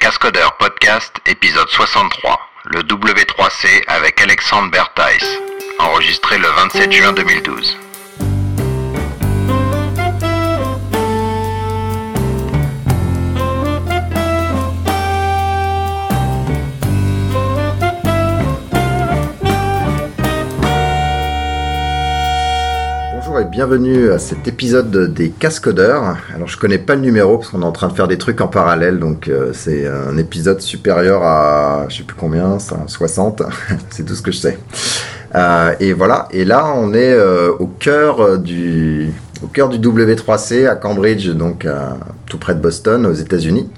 Cascodeurs Podcast, épisode 63, le W3C avec Alexandre Bertheis, enregistré le 27 juin 2012. Bienvenue à cet épisode des Cascodeurs. Alors je connais pas le numéro parce qu'on est en train de faire des trucs en parallèle, donc euh, c'est un épisode supérieur à je sais plus combien, ça, 60, c'est tout ce que je sais. Euh, et voilà, et là on est euh, au cœur du au cœur du W3C à Cambridge, donc euh, tout près de Boston, aux États-Unis.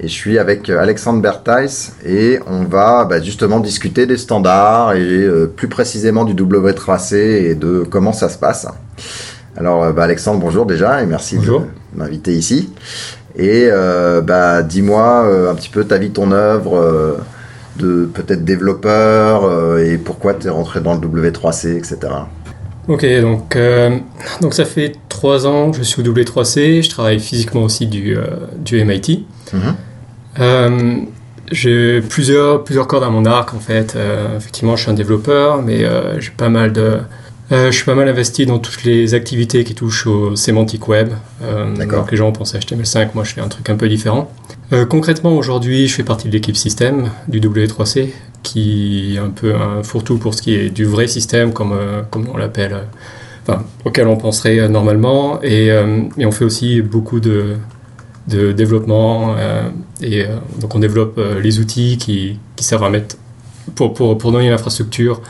Et je suis avec euh, Alexandre Bertheis et on va bah, justement discuter des standards et euh, plus précisément du W3C et de comment ça se passe. Alors bah, Alexandre, bonjour déjà et merci Bonjour. de m'inviter ici. Et euh, bah, dis-moi euh, un petit peu ta vie, ton œuvre, de peut-être développeur et pourquoi tu es rentré dans le W3C, etc. Ok, donc, euh, donc ça fait trois ans que je suis au W3C, je travaille physiquement aussi du, euh, du MIT. Mhm. Euh, j'ai plusieurs, plusieurs cordes à mon arc en fait. Effectivement, je suis un développeur, mais j'ai pas mal de, je suis pas mal investi dans toutes les activités qui touchent au sémantique web. Donc les gens pensent à HTML5, moi je fais un truc un peu différent. Concrètement, aujourd'hui, je fais partie de l'équipe système du W3C, qui est un peu un fourre-tout pour ce qui est du vrai système, comme, euh, comme on l'appelle, euh, auquel on penserait euh, normalement. Et, et on fait aussi beaucoup de, de développement. et donc on développe les outils qui, qui servent à mettre, pour, pour, pour donner l'infrastructure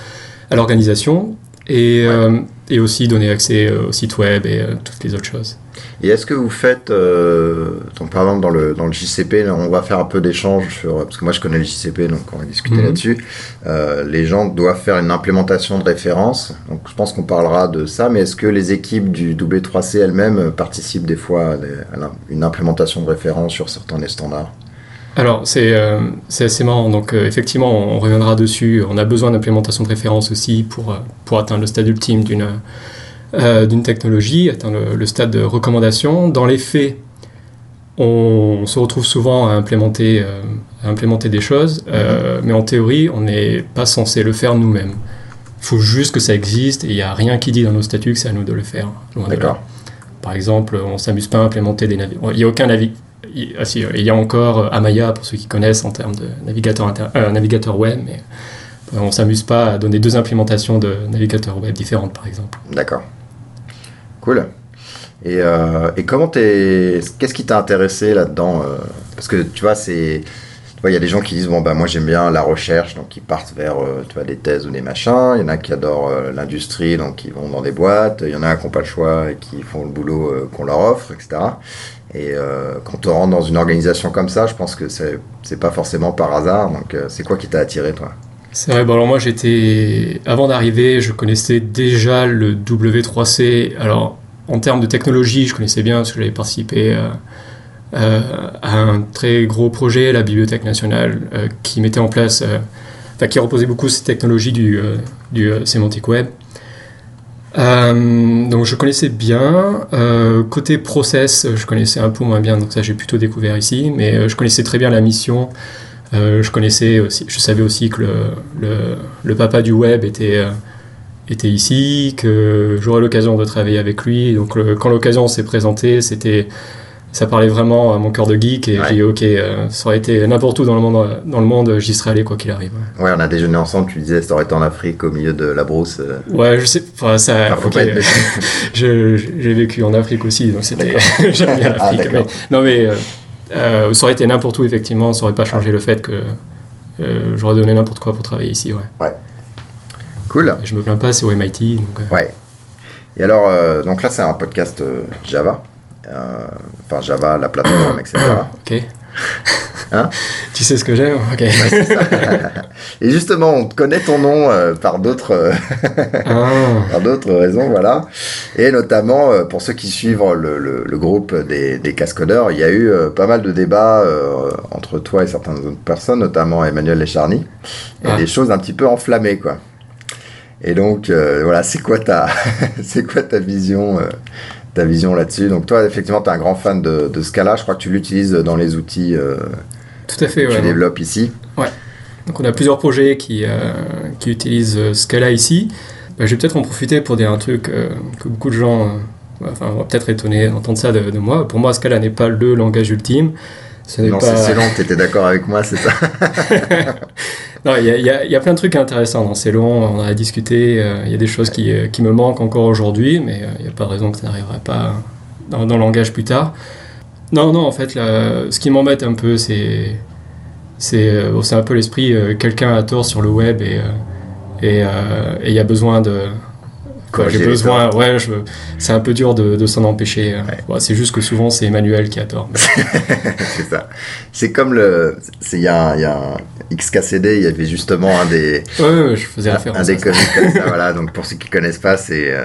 à l'organisation. Et, euh, et aussi donner accès euh, au site web et euh, toutes les autres choses. Et est-ce que vous faites, euh, donc par exemple dans le, dans le JCP, on va faire un peu d'échange sur, parce que moi je connais le JCP, donc on va discuter Mhm. là-dessus. Euh, les gens doivent faire une implémentation de référence, donc je pense qu'on parlera de ça, mais est-ce que les équipes du W3C elles-mêmes participent des fois à, des- à l'im- une implémentation de référence sur certains des standards? Alors, c'est euh, assez marrant. Donc, euh, effectivement, on reviendra dessus. On a besoin d'implémentation de référence aussi pour, euh, pour atteindre le stade ultime d'une euh, technologie, atteindre le, le stade de recommandation. Dans les faits, on, se retrouve souvent à implémenter, à implémenter des choses, mais en théorie, on n'est pas censé le faire nous-mêmes. Il faut juste que ça existe et il n'y a rien qui dit dans nos statuts que c'est à nous de le faire. D'accord. Par exemple, on s'amuse pas à implémenter des navigateurs. Il n'y a aucun navi... il- ah, il y a encore euh, Amaya pour ceux qui connaissent en termes de navigateur, inter- euh, navigateur web, mais euh, on s'amuse pas à donner deux implémentations de navigateurs web différentes, par exemple. D'accord. Cool. Et, et comment t'es. Qu'est-ce qui t'a intéressé là-dedans Parce que tu vois, c'est. Il y a des gens qui disent bon bah moi j'aime bien la recherche, donc ils partent vers tu vois des thèses ou des machins. Il y en a qui adorent l'industrie, donc ils vont dans des boîtes. Il y en a qui n'ont pas le choix et qui font le boulot qu'on leur offre, etc. Et euh, quand on rentre dans une organisation comme ça, je pense que c'est pas forcément par hasard. Donc euh, c'est quoi qui t'a attiré toi? C'est vrai, bon alors moi j'étais... Avant d'arriver, je connaissais déjà le W3C. Alors, en termes de technologie, je connaissais bien parce que j'avais participé euh, à un très gros projet, la Bibliothèque nationale, qui mettait en place... Enfin, qui reposait beaucoup sur cette technologie du, du sémantique web. Euh, donc je connaissais bien. Euh, côté process, je connaissais un peu moins bien, donc ça j'ai plutôt découvert ici, mais euh, je connaissais très bien la mission. Je connaissais aussi, je savais aussi que le, papa du web était, était ici, que j'aurais l'occasion de travailler avec lui. Donc quand l'occasion s'est présentée, c'était, ça parlait vraiment à mon cœur de geek et Ouais. j'ai dit ok, euh, ça aurait été n'importe où dans le monde, dans le monde, j'y serais allé quoi qu'il arrive. ouais. Ouais, on a déjeuné ensemble. Tu disais ça aurait été en Afrique, au milieu de la brousse. euh. Ouais, je sais. Enfin, ça. Ah, faut ok, pas être euh, je- J'ai vécu en Afrique aussi, donc c'était. J'aime bien l'Afrique. mais- non, mais euh, ça aurait été n'importe où, effectivement. Ça aurait pas changé le fait que j'aurais donné n'importe quoi pour travailler ici, ouais. Cool. Et je me plains pas, c'est au MIT. Donc, Ouais. Et alors, donc là, c'est un podcast Java. Euh, Enfin, Java, la plateforme, etc. ok. Hein tu sais ce que j'aime Ok. Et justement, on connaît ton nom euh, par d'autres euh, Ah, par d'autres raisons, voilà. Et notamment, euh, pour ceux qui suivent le, le- le groupe des, des cascodeurs, il y a eu pas mal de débats entre toi et certaines autres personnes, notamment Emmanuel Lecharny, et Ah. des choses un petit peu enflammées, quoi. Et donc, voilà, c'est quoi ta, c'est quoi ta vision, ta vision là-dessus Donc toi, effectivement, tu es un grand fan de, de Scala. Je crois que tu l'utilises dans les outils euh, Tout à fait, que ouais. tu développes ici. Donc on a plusieurs projets qui, euh, qui utilisent euh, Scala ici. Bah, je vais peut-être en profiter pour dire un truc euh, que beaucoup de gens enfin, vont peut-être étonner d'entendre ça de, de moi. Pour moi, Scala n'est pas le langage ultime. Ce Non, pas... c'est long, tu étais d'accord avec moi, c'est ça Non, il y a, il y a- il y a plein de trucs intéressants dans C'est long, on en a discuté, euh, il y a des choses qui, euh, qui me manquent encore aujourd'hui, mais euh, il n'y a pas de raison que ça n'arriverait pas dans, dans le langage plus tard. Non, non, en fait, là, ce qui m'embête un peu, c'est c'est bon, un peu l'esprit, euh, quelqu'un a tort sur le web et euh, et euh, et il y a besoin de... quoi, J'ai besoin, ouais, je, c'est un peu dur de, de s'en empêcher. euh. Ouais. Bon, c'est juste que souvent c'est Emmanuel qui a tort. C'est ça. C'est comme le. Il y, a un- il y a un XKCD, il y avait justement un des, Ouais, ouais, je faisais référence un des comics comme ça. Voilà, donc pour ceux qui connaissent pas, c'est. euh,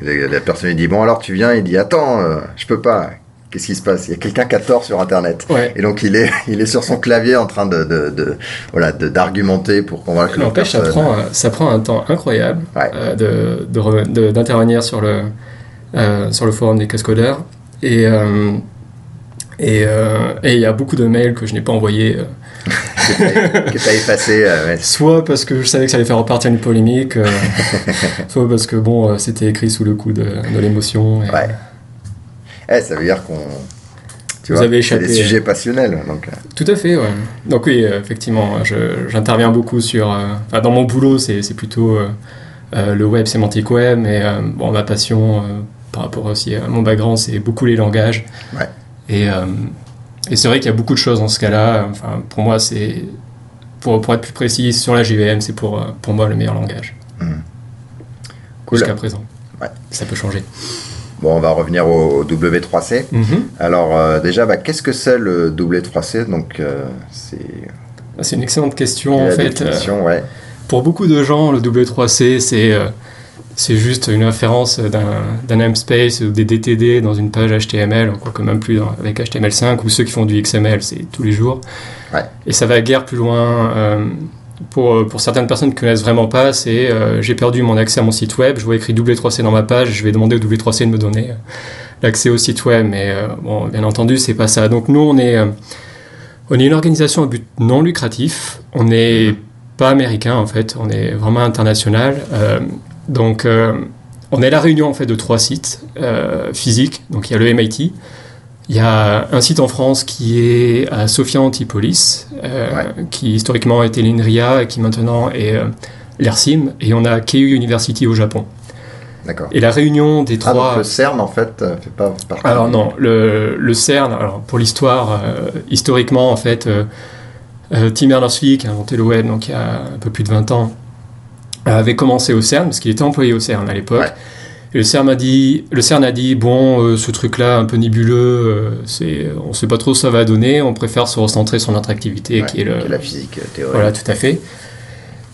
la, la personne lui dit Bon, alors tu viens, il dit Attends, euh, je peux pas. Qu'est-ce qui se passe? Il y a quelqu'un qui a tort sur Internet. Ouais. Et donc il est, il est sur son clavier en train de, de, de- voilà, de- d'argumenter pour convaincre la N'empêche, ça prend, ça prend un temps incroyable Ouais. euh, de- d'intervenir sur, le, euh, sur le forum des cascodeurs. Et euh, et euh, et il y a beaucoup de mails que je n'ai pas envoyés, que t'as effacé. euh, ouais. soit parce que je savais que ça allait faire repartir une polémique, euh, soit parce que bon, euh, c'était écrit sous le coup de, de l'émotion. et- Ouais. Eh, ça veut dire qu'on. Tu Vous vois, avez c'est des échappé, sujets passionnels. Donc, euh, Tout à fait, ouais. Donc oui, euh, effectivement, j'interviens beaucoup sur... euh, dans mon boulot, c'est plutôt euh, le web, sémantique web, mais euh, bon, ma passion, par rapport aussi à mon background, c'est beaucoup les langages. Ouais. Et, et c'est vrai qu'il y a beaucoup de choses dans ce cas-là. Enfin, pour moi, c'est... Pour, pour être plus précis, sur la JVM, c'est pour, pour moi le meilleur langage. Cool. Jusqu'à présent. Ouais. Ça peut changer. Bon, on va revenir au, au W3C. Mhm. Alors, euh, déjà, bah, qu'est-ce que c'est le W3C Donc, euh, c'est C'est une excellente question, en fait. euh, ouais. Pour beaucoup de gens, le W3C, c'est c'est juste une référence d'un namespace ou des DTD dans une page HTML, quoique même plus dans- avec HTML5, ou ceux qui font du XML, c'est tous les jours. Ouais. Et ça va guère plus loin. Euh, pour, certaines personnes qui ne connaissent vraiment pas, c'est euh, j'ai perdu mon accès à mon site web, je vois écrit W3C dans ma page, je vais demander au W3C de me donner euh, l'accès au site web. Mais bien entendu, c'est pas ça. Donc nous, on est, on est une organisation à but non lucratif. On n'est pas américain en fait, on est vraiment international. Donc on est la réunion en fait de trois sites physiques. Donc il y a le MIT, il y a un site en France qui est à Sofia Antipolis, euh, Ouais. qui historiquement était l'INRIA et qui maintenant est euh, l'ERSIM, et on a Keio University au Japon. D'accord. Et la réunion des Ah, trois. donc le CERN, en fait, euh, fait pas partie. Alors non, le, le CERN, alors pour l'histoire, euh, historiquement en fait, Tim Berners-Lee qui a inventé le web donc il y a un peu plus de 20 ans, avait commencé au CERN parce qu'il était employé au CERN à l'époque. Ouais. Et le CERN a dit, le CERN a dit bon, euh, ce truc-là un peu nébuleux, euh, c'est, on sait pas trop ce que ça va donner, on préfère se recentrer sur notre activité Ouais, qui est le, la physique euh, théorique. voilà, tout à fait.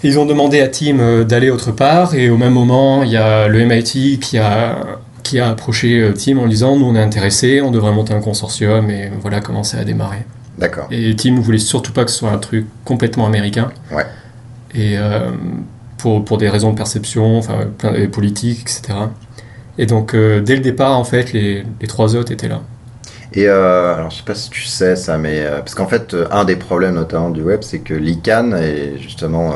Ils ont demandé à Tim euh, d'aller autre part, et au même moment, il y a le MIT qui a, qui a approché euh, Tim en disant Nous, on est intéressés, on devrait monter un consortium, et voilà comment ça a démarré. D'accord. Et Tim voulait surtout pas que ce soit un truc complètement américain. Ouais. Et euh, pour, pour des raisons de perception, enfin, plein de politiques, etc. Et donc, euh, dès le départ, en fait, les, les trois autres étaient là. Et euh, alors, je sais pas si tu sais ça, mais euh, parce qu'en fait, un des problèmes notamment du web, c'est que l'ICANN est justement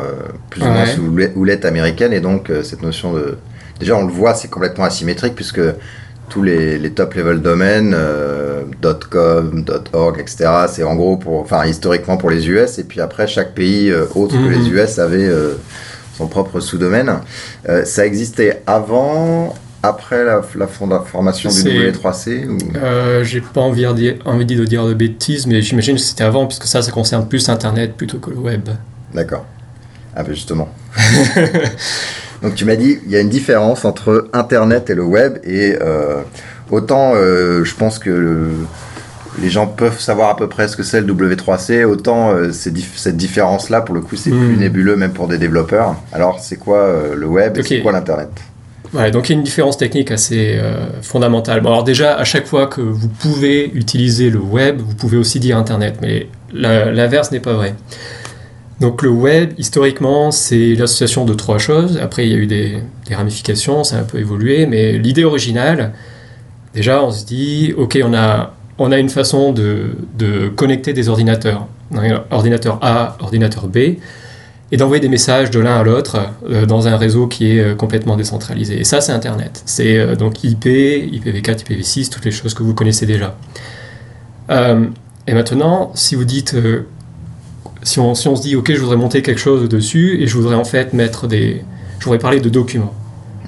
plus ou moins sous houlette- américaine, et donc cette notion de, déjà on le voit, c'est complètement asymétrique puisque tous les, les top level domaines, .com, .org, etc. C'est en gros pour, enfin historiquement pour les US, et puis après chaque pays autre que Mhm. les US avait son propre sous-domaine. Ça existait avant, après la, la formation du C'est- W3C ou... Euh, J'ai pas envie de, dire, envie de dire de bêtises, mais j'imagine que c'était avant, puisque ça, ça concerne plus Internet plutôt que le web. D'accord. Ah ben justement. Donc tu m'as dit, il y a une différence entre Internet et le web, et euh, autant euh, je pense que le- les gens peuvent savoir à peu près ce que c'est le W3C, autant euh, dif- cette différence-là, pour le coup, c'est Hmm. plus nébuleux même pour des développeurs. Alors c'est quoi le web et c'est quoi l'Internet? Voilà, donc il y a une différence technique assez euh, fondamentale. Alors déjà, à chaque fois que vous pouvez utiliser le web, vous pouvez aussi dire Internet, mais l'inverse n'est pas vrai. Donc le web, historiquement, c'est l'association de trois choses. Après, il y a eu des, des ramifications, ça a un peu évolué, mais l'idée originale, déjà, on se dit, ok, on a on a une façon de, de connecter des ordinateurs, un ordinateur A, ordinateur B, et d'envoyer des messages de l'un à l'autre euh, dans un réseau qui est euh, complètement décentralisé. Et ça, c'est Internet. C'est euh, donc IP, IPv4, IPv6, toutes les choses que vous connaissez déjà. et maintenant, si vous dites, si on, si, on, se dit, ok, je voudrais monter quelque chose dessus et je voudrais en fait mettre des, je voudrais parler de documents.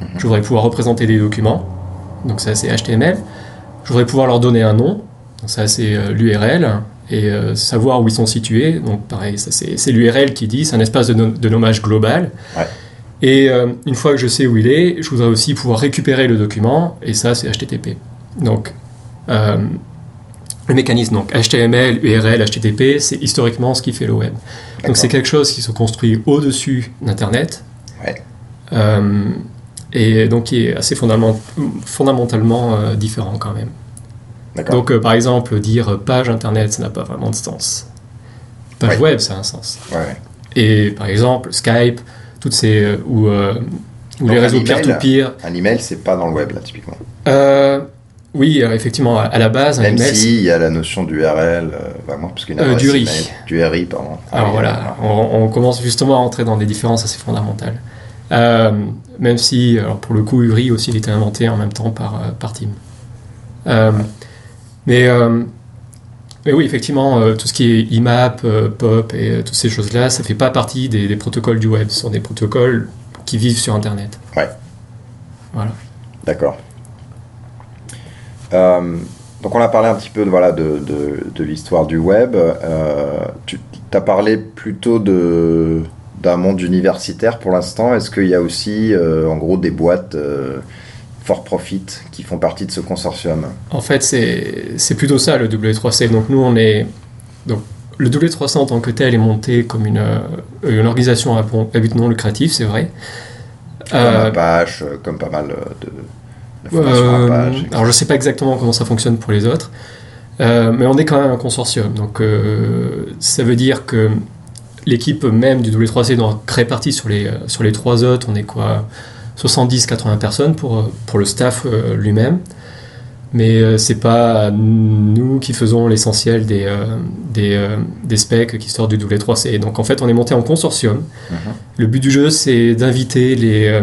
Mhm. Je voudrais pouvoir représenter des documents. Donc ça, c'est HTML. Je voudrais pouvoir leur donner un nom. Donc ça, c'est l'URL et euh, savoir où ils sont situés. Donc pareil, c'est l'URL qui dit, c'est un espace de, nommage global. Et euh, une fois que je sais où il est, je voudrais aussi pouvoir récupérer le document, et ça c'est HTTP. Donc euh, le mécanisme, donc HTML, URL, HTTP, c'est historiquement ce qui fait le web. Donc c'est quelque chose qui se construit au-dessus d'Internet. et donc qui est assez fondamentalement différent quand même. Donc, euh, par exemple, dire page internet, ça n'a pas vraiment de sens. Page web, ça a un sens. Et par exemple, Skype, toutes ces. Euh, ou, euh, ou les réseaux peer-to-peer. Un email, c'est pas dans le web, là, typiquement. oui, effectivement, à la base, un Même si il y a la notion d'URL, vraiment, parce qu'une du RI. du RI, pardon. Alors voilà, on, commence justement à entrer dans des différences assez fondamentales. même si, alors pour le coup, URI aussi, il était inventé en même temps par, par Tim. Mais, euh, mais oui, effectivement, euh, tout ce qui est IMAP, euh, POP et toutes ces choses-là, ça ne fait pas partie des, protocoles du web. Ce sont des protocoles qui vivent sur Internet. Ouais. Voilà. D'accord. donc on a parlé un petit peu de, voilà, de, de, l'histoire du web. tu as parlé plutôt de d'un monde universitaire pour l'instant. Est-ce qu'il y a aussi, en gros, des boîtes for profit qui font partie de ce consortium En fait, c'est plutôt ça le W3C. Donc nous, on est... Donc, le W3C en tant que tel est monté comme une, euh, une organisation à, but non lucratif, c'est vrai. Comme euh, Apache, comme pas mal de, euh, Apache. Alors je ne sais pas exactement comment ça fonctionne pour les autres, mais on est quand même un consortium. Donc ça veut dire que l'équipe même du W3C doit créer partie sur les, sur les trois autres. On est quoi? 70-80 personnes pour, euh, pour le staff euh, lui-même. Mais euh, c'est pas nous qui faisons l'essentiel des, des, des, specs qui sortent du W3C. Donc en fait, on est monté en consortium. Mhm. Le but du jeu, c'est d'inviter les,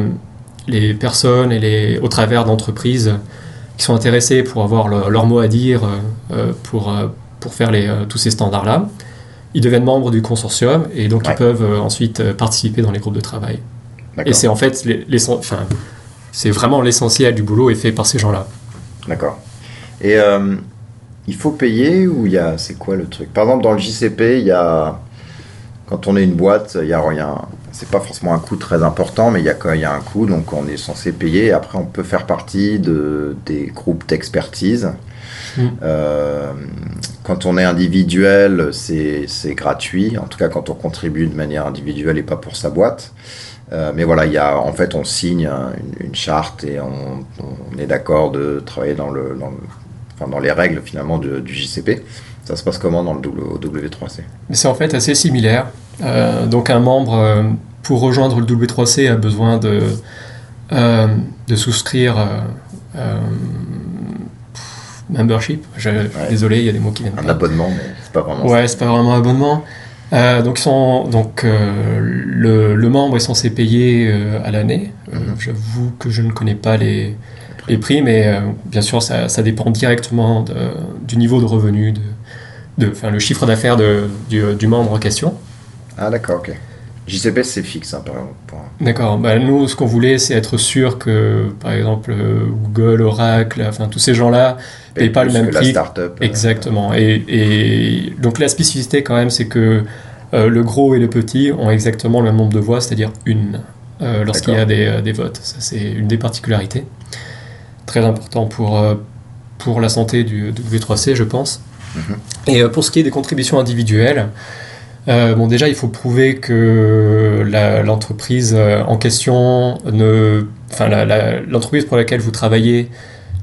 les personnes et les, au travers d'entreprises qui sont intéressées pour avoir leur mot à dire pour, pour faire les, tous ces standards-là. Ils deviennent membres du consortium et donc ils peuvent ensuite participer dans les groupes de travail. Et c'est en fait, c'est vraiment l'essentiel du boulot est fait par ces gens-là. D'accord. Et euh, il faut payer ou il y a, c'est quoi le truc? Par exemple, dans le JCP, il y a, quand on est une boîte, il y a rien. C'est pas forcément un coût très important, mais il y a, il y a un coût, donc on est censé payer. Après, on peut faire partie de, des groupes d'expertise. Hmm. Euh, quand on est individuel, c'est gratuit. En tout cas, quand on contribue de manière individuelle et pas pour sa boîte. Euh, mais voilà, il y a, en fait, on signe une, charte et on, est d'accord de travailler dans, le, enfin, dans les règles finalement du JCP. Ça se passe comment dans le W3C C'est en fait assez similaire. Euh, donc un membre, euh, pour rejoindre le W3C, a besoin de, de souscrire membership. Désolé, il y a des mots qui viennent. Un abonnement, mais c'est pas vraiment. Ouais, c'est pas vraiment un abonnement. Euh, donc, donc euh, le, membre est censé payer euh, à l'année. Mhm. J'avoue que je ne connais pas les, les prix, mais bien sûr, ça, ça, dépend directement du niveau de revenu, de, de le chiffre d'affaires du, du, membre en question. Ah, d'accord, ok. JCP, c'est fixe, hein, par exemple. D'accord. Bah, nous, ce qu'on voulait, c'est être sûr que, par exemple, Google, Oracle, enfin, tous ces gens-là ne payent pas le même prix. La startup. Exactement. Et, et, donc, la spécificité, quand même, c'est que euh, le gros et le petit ont exactement le même nombre de voix, c'est-à-dire une, euh, lorsqu'il y a des, euh, des votes. Ça, c'est une des particularités. Très important pour, pour la santé du W3C, je pense. Mhm. Et pour ce qui est des contributions individuelles, bon, déjà, il faut prouver que l'entreprise en question ne. Enfin, l'entreprise pour laquelle vous travaillez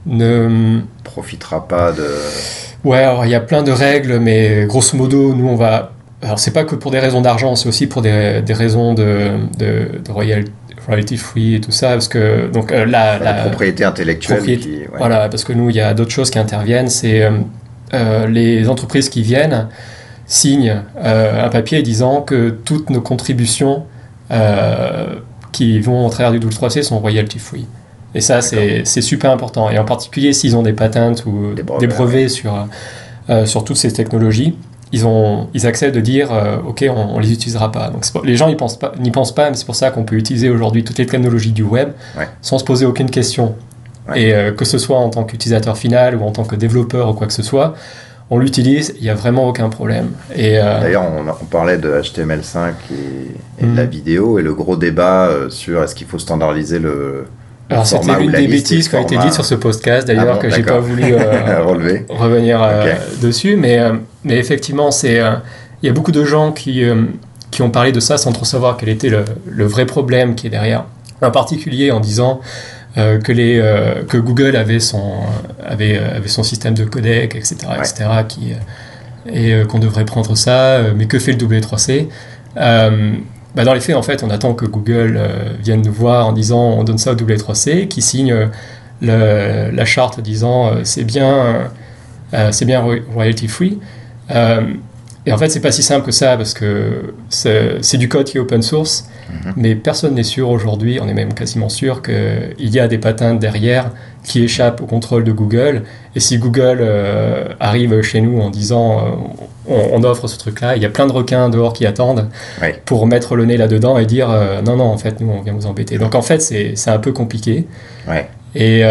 ne. profitera pas de. Ouais, alors il y a plein de règles, mais grosso modo, nous, on va alors c'est pas que pour des raisons d'argent, c'est aussi pour des, des raisons de, de, royalty free et tout ça, parce que donc euh, la, propriété intellectuelle. Voilà, parce que nous il y a d'autres choses qui interviennent. C'est euh, les entreprises qui viennent signent un papier disant que toutes nos contributions qui vont au travers du 3C sont royalty free. Et ça, c'est super important. Et en particulier, s'ils ont des patentes ou des brevets, sur, euh, sur toutes ces technologies, ils, ont, ils acceptent de dire euh, OK, on, ne les utilisera pas. Donc les gens n'y pensent pas, pensent pas, mais c'est pour ça qu'on peut utiliser aujourd'hui toutes les technologies du web sans se poser aucune question. Et euh, que ce soit en tant qu'utilisateur final ou en tant que développeur ou quoi que ce soit, on l'utilise, il n'y a vraiment aucun problème. Et D'ailleurs, on, parlait de HTML5 et, de la mhm. vidéo, et le gros débat sur est-ce qu'il faut standardiser le, alors c'était une des bêtises qui ont été dites sur ce podcast d'ailleurs ah que j'ai pas voulu euh, revenir euh, dessus, mais, euh, mais effectivement c'est il y a beaucoup de gens qui, qui ont parlé de ça sans trop savoir quel était le, le vrai problème qui est derrière. En particulier en disant que, les, que Google avait son, avait, avait son système de codec, etc., etc., qui, et qu'on devrait prendre ça, mais que fait le W3C bah, dans les faits, en fait, on attend que Google euh, vienne nous voir en disant on donne ça au W3C, qui signe euh, la charte disant euh, c'est bien, c'est bien royalty free. Et en fait, c'est pas si simple que ça parce que c'est du code qui est open source, mhm. mais personne n'est sûr aujourd'hui, on est même quasiment sûr qu'il y a des patentes derrière qui échappent au contrôle de Google. Et si Google arrive chez nous en disant on, offre ce truc-là. Il y a plein de requins dehors qui attendent pour mettre le nez là-dedans et dire euh, non, non, en fait, nous, on vient vous embêter. Donc, en fait, c'est un peu compliqué. Et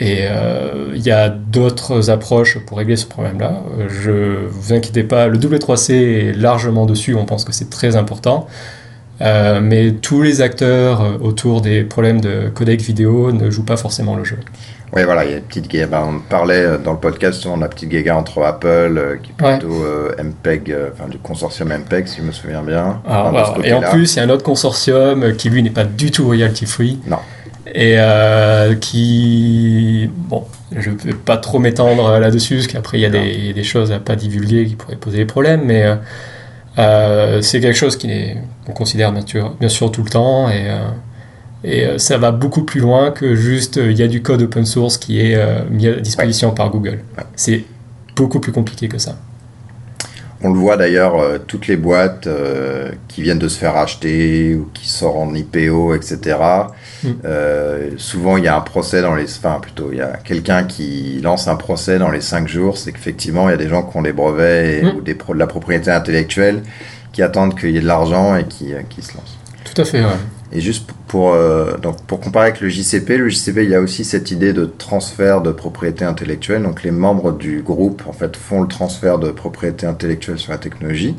euh, et euh, il y a d'autres approches pour régler ce problème-là. Je vous inquiétez pas, le W3C est largement dessus. On pense que c'est très important. mais tous les acteurs autour des problèmes de codec vidéo ne jouent pas forcément le jeu. Oui, voilà, il y a une petite guerre. Ben, on parlait euh, dans le podcast souvent de la petite guerre entre Apple, euh, qui est plutôt euh, MPEG, enfin du consortium MPEG, si je me souviens bien. Ah, et en plus, il y a un autre consortium qui, lui, n'est pas du tout royalty free. Non. Et qui. Bon, je ne vais pas trop m'étendre là-dessus, parce qu'après, il y a des, des, choses à pas divulguer qui pourraient poser des problèmes, mais c'est quelque chose qu'on considère bien sûr, bien sûr tout le temps. Et. Et euh, ça va beaucoup plus loin que juste euh, il y a du code open source qui est euh, mis à disposition par Google. C'est beaucoup plus compliqué que ça. On le voit d'ailleurs, toutes les boîtes qui viennent de se faire acheter ou qui sortent en IPO, etc. Mm. souvent, il y a un procès dans les. Enfin, plutôt, il y a quelqu'un qui lance un procès dans les 5 jours. C'est qu'effectivement, il y a des gens qui ont des brevets mm. ou des de la propriété intellectuelle qui attendent qu'il y ait de l'argent et qui, qui se lancent. Tout à fait, ouais. Et juste pour, euh, donc pour comparer avec le JCP, le JCP, il y a aussi cette idée de transfert de propriété intellectuelle. Donc les membres du groupe en fait, font le transfert de propriété intellectuelle sur la technologie.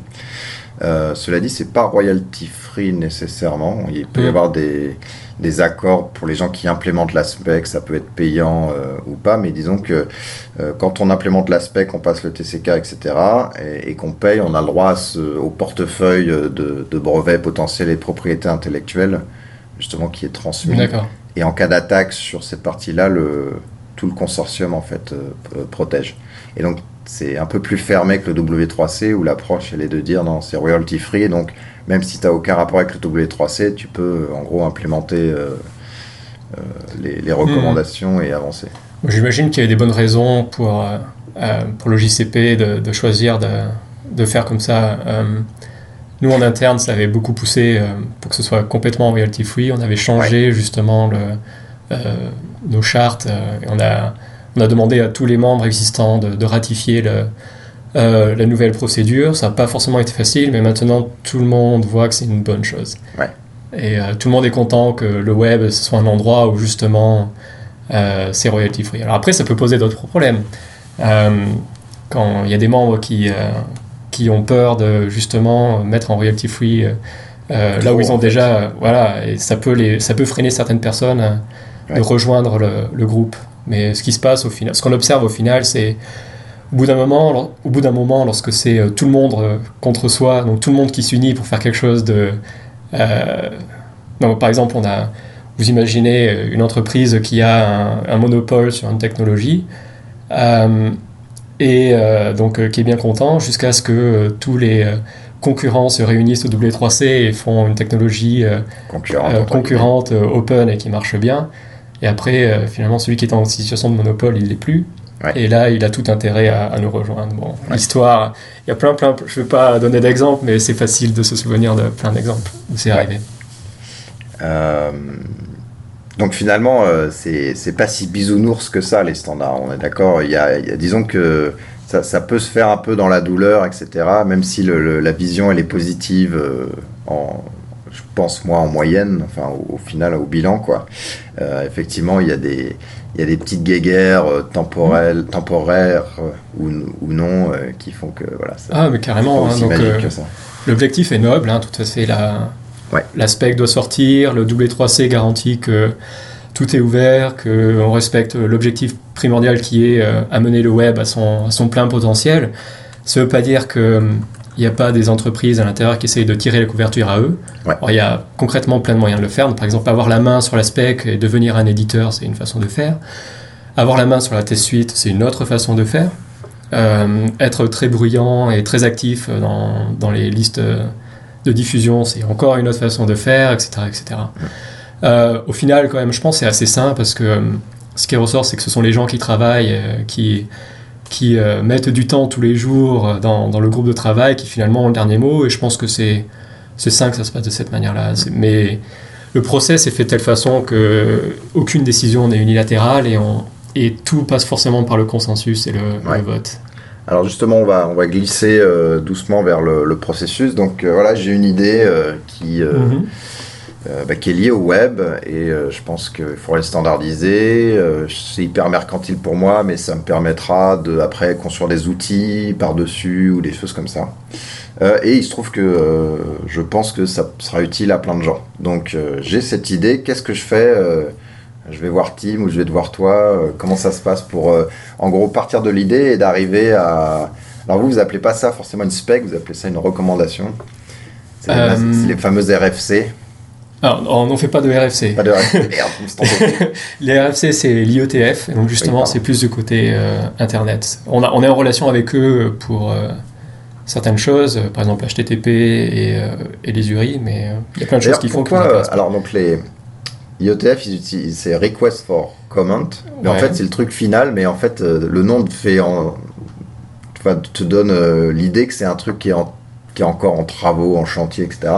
Euh, cela dit, c'est pas royalty free nécessairement. Il peut y mm. avoir des, des, accords pour les gens qui implémentent l'aspect, ça peut être payant euh, ou pas, mais disons que euh, quand on implémente l'aspect, on passe le TCK, etc., et, qu'on paye, on a le droit au portefeuille de, de, brevets potentiels et de propriétés intellectuelles, justement, qui est transmis. Et en cas d'attaque sur cette partie-là, le, tout le consortium en fait protège. Et donc c'est un peu plus fermé que le W3C où l'approche elle est de dire non c'est royalty free donc même si tu n'as aucun rapport avec le W3C tu peux en gros implémenter euh, euh, les, recommandations et avancer. J'imagine qu'il y a des bonnes raisons pour, euh, pour le JCP de, choisir de, de, faire comme ça. nous en interne ça avait beaucoup poussé pour que ce soit complètement royalty free. On avait changé justement le, nos chartes. et on a on a demandé à tous les membres existants de, ratifier euh, la nouvelle procédure. Ça n'a pas forcément été facile, mais maintenant tout le monde voit que c'est une bonne chose. Et euh, tout le monde est content que le web soit un endroit où justement euh, c'est royalty free. Alors après, ça peut poser d'autres problèmes. quand il y a des membres qui, qui ont peur de justement mettre en royalty free là où ils ont déjà. voilà, et ça peut, les, ça peut freiner certaines personnes de rejoindre le groupe. Mais ce qui se passe au final, ce qu'on observe au final, c'est au bout d'un moment, au bout d'un moment, lorsque c'est euh, tout le monde euh, contre soi, donc tout le monde qui s'unit pour faire quelque chose de, euh, par exemple, on a, vous imaginez une entreprise qui a un, monopole sur une technologie. et donc qui est bien content jusqu'à ce que tous les concurrents se réunissent au W3C et font une technologie concurrente, open et qui marche bien. Et après, euh, finalement, celui qui est en situation de monopole, il l'est plus. Ouais. Et là, il a tout intérêt à, à nous rejoindre. Bon, l'histoire, il y a plein, plein. Je ne vais pas donner d'exemples, mais c'est facile de se souvenir de plein d'exemples où c'est Ouais. arrivé. Euh, donc finalement, euh, c'est pas si bisounours que ça, les standards. On est d'accord. Il y a, il y a- disons que ça, ça peut se faire un peu dans la douleur, etc. Même si le- le- la vision elle est positive, euh, en, pense moi en moyenne, enfin au, au final au bilan quoi. Euh, effectivement, il y a des il y a des petites guéguerres euh, temporelles, temporaires euh, ou, ou non qui font que voilà. Ça, Ah, mais carrément. hein, que. L'objectif est noble, hein, tout à fait. La, Ouais. la spec doit sortir, le W3C garantit que tout est ouvert, qu'on respecte l'objectif primordial qui est amener le web à son, à son plein potentiel. Ça ne veut pas dire qu'il n'y a pas des entreprises à l'intérieur qui essayent de tirer la couverture à eux. Ouais. Alors, il y a concrètement plein de moyens de le faire. Donc, par exemple, avoir la main sur la spec et devenir un éditeur, c'est une façon de faire. Avoir la main sur la test suite, c'est une autre façon de faire. Euh, être très bruyant et très actif dans, dans les listes de diffusion, c'est encore une autre façon de faire, etc. etc. Euh, au final, quand même, je pense que c'est assez simple parce que euh, ce qui ressort, c'est que ce sont les gens qui travaillent, qui, qui euh, mettent du temps tous les jours euh, dans, dans le groupe de travail, qui finalement ont le dernier mot. Et je pense que c'est sain que ça se passe de cette manière-là. Mais le process est fait de telle façon que aucune décision n'est unilatérale et, on, et tout passe forcément par le consensus et le, Ouais. le vote. Alors justement, on va, on va glisser euh, doucement vers le, le processus. Donc euh, voilà, j'ai une idée qui, Mhm. Euh, bah, qui est liée au web et euh, je pense qu'il faudrait le standardiser. Euh, c'est hyper mercantile pour moi, mais ça me permettra de après construire des outils par-dessus ou des choses comme ça. Euh, et il se trouve que euh, je pense que ça sera utile à plein de gens. Donc euh, j'ai cette idée. Qu'est-ce que je fais Je vais voir Tim ou je vais te voir toi. comment ça se passe pour en gros partir de l'idée et d'arriver à. Alors vous, vous appelez pas ça forcément une spec, vous appelez ça une recommandation. C'est c'est les fameuses RFC. Alors, on n'en fait pas de RFC. Pas de RFC. Merde. Les RFC, c'est l'IETF, et donc justement, c'est plus du côté euh, Internet. On, a, on est en relation avec eux pour euh, certaines choses, euh, par exemple HTTP et, euh, et les URI, mais il y a plein de choses qui font pourquoi, alors donc les IETF, ils utilisent c'est request for comment, mais en fait c'est le truc final, mais en fait le nom te fait en, enfin, te donne l'idée que c'est un truc qui est en qui est encore en travaux, en chantier, etc.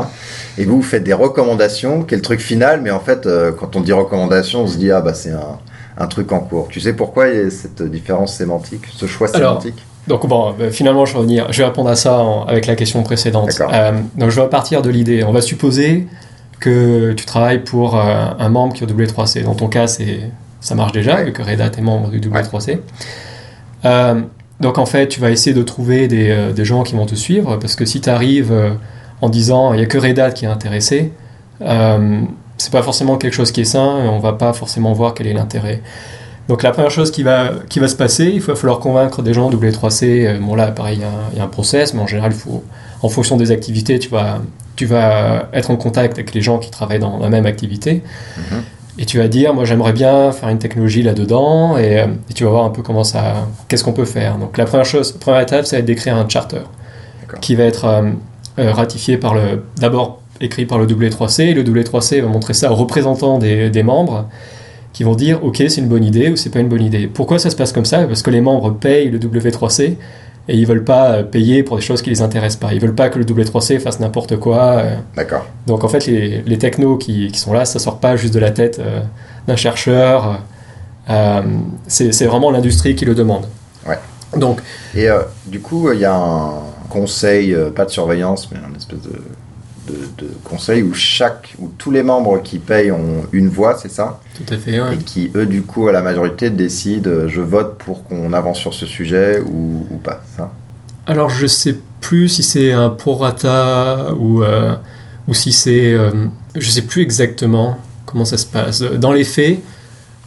Et vous, vous faites des recommandations, qui est le truc final, mais en fait, euh, quand on dit recommandation, on se dit, ah bah c'est un, un truc en cours. Tu sais pourquoi il y a cette différence sémantique, ce choix Alors, sémantique? Donc bon, bah, finalement, je vais revenir. Je vais répondre à ça en- avec la question précédente. Euh, donc je vais partir de l'idée. On va supposer que tu travailles pour euh, un membre qui est au W3C. Dans ton cas, c'est ça marche déjà, vu que Red Hat est membre du W3C. Euh, donc en fait, tu vas essayer de trouver des, euh, des gens qui vont te suivre, parce que si tu arrives euh, en disant il n'y a que Red Hat qui est intéressé, euh, c'est pas forcément quelque chose qui est sain, et on va pas forcément voir quel est l'intérêt. Donc la première chose qui va, qui va se passer, il va falloir convaincre des gens W3C. euh, Bon là, pareil, il y a un- process, mais en général, en fonction des activités, tu vas, tu vas être en contact avec les gens qui travaillent dans la même activité. Mhm. Et tu vas dire, moi j'aimerais bien faire une technologie là-dedans, et, euh, et tu vas voir un peu comment ça, qu'est-ce qu'on peut faire. Donc la première chose, la première étape, ça va être d'écrire un charter, qui va être euh, euh, ratifié par le, d'abord écrit par le W3C, et le W3C va montrer ça aux représentants des, des membres, qui vont dire, ok, c'est une bonne idée ou c'est pas une bonne idée. Pourquoi ça se passe comme ça? Parce que les membres payent le W3C, et ils veulent pas euh, payer pour des choses qui les intéressent pas. Ils veulent pas que le W3C fasse n'importe quoi. euh, D'accord. donc en fait, les, les technos qui, qui sont là, ça sort pas juste de la tête euh, d'un chercheur. euh, c'est vraiment l'industrie qui le demande. Ouais. Donc, Et euh, du coup, il y a un conseil, pas de surveillance, mais un espèce de, de, de conseil où chaque, où tous les membres qui payent ont une voix, c'est ça? Tout à fait. ouais. Et qui, eux, du coup, à la majorité, décident euh, je vote pour qu'on avance sur ce sujet ou, ou pas, ça? Alors je sais plus si c'est un prorata ou, euh, ou si c'est... euh, je sais plus exactement comment ça se passe. Dans les faits,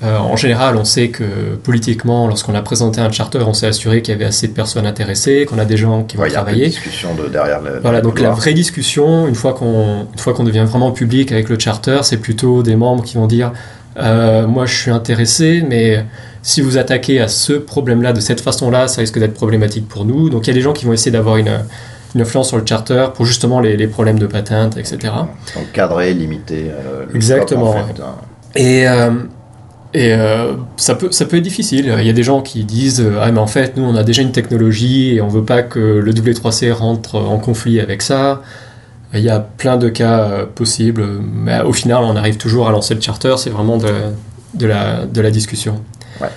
euh, en général, on sait que politiquement, lorsqu'on a présenté un charter, on s'est assuré qu'il y avait assez de personnes intéressées, qu'on a des gens qui vont Ouais, Il y a travailler. discussion de derrière le. Voilà, donc la vraie discussion, une fois qu'on devient vraiment public avec le charter, c'est plutôt des membres qui vont dire euh, moi je suis intéressé, mais si vous attaquez à ce problème-là de cette façon-là, ça risque d'être problématique pour nous. Donc il y a des gens qui vont essayer d'avoir une, une influence sur le charter pour justement les, les problèmes de patente, etc. Donc cadrer, limiter. euh, le Exactement, scope, en fait, hein. Et, euh, Et euh, ça, peut, ça peut être difficile. Il y a des gens qui disent Ah, mais en fait, nous, on a déjà une technologie et on veut pas que le W3C rentre en conflit avec ça. Il y a plein de cas possibles, mais au final, on arrive toujours à lancer le charter. C'est vraiment de, de, la, de la discussion. Ouais.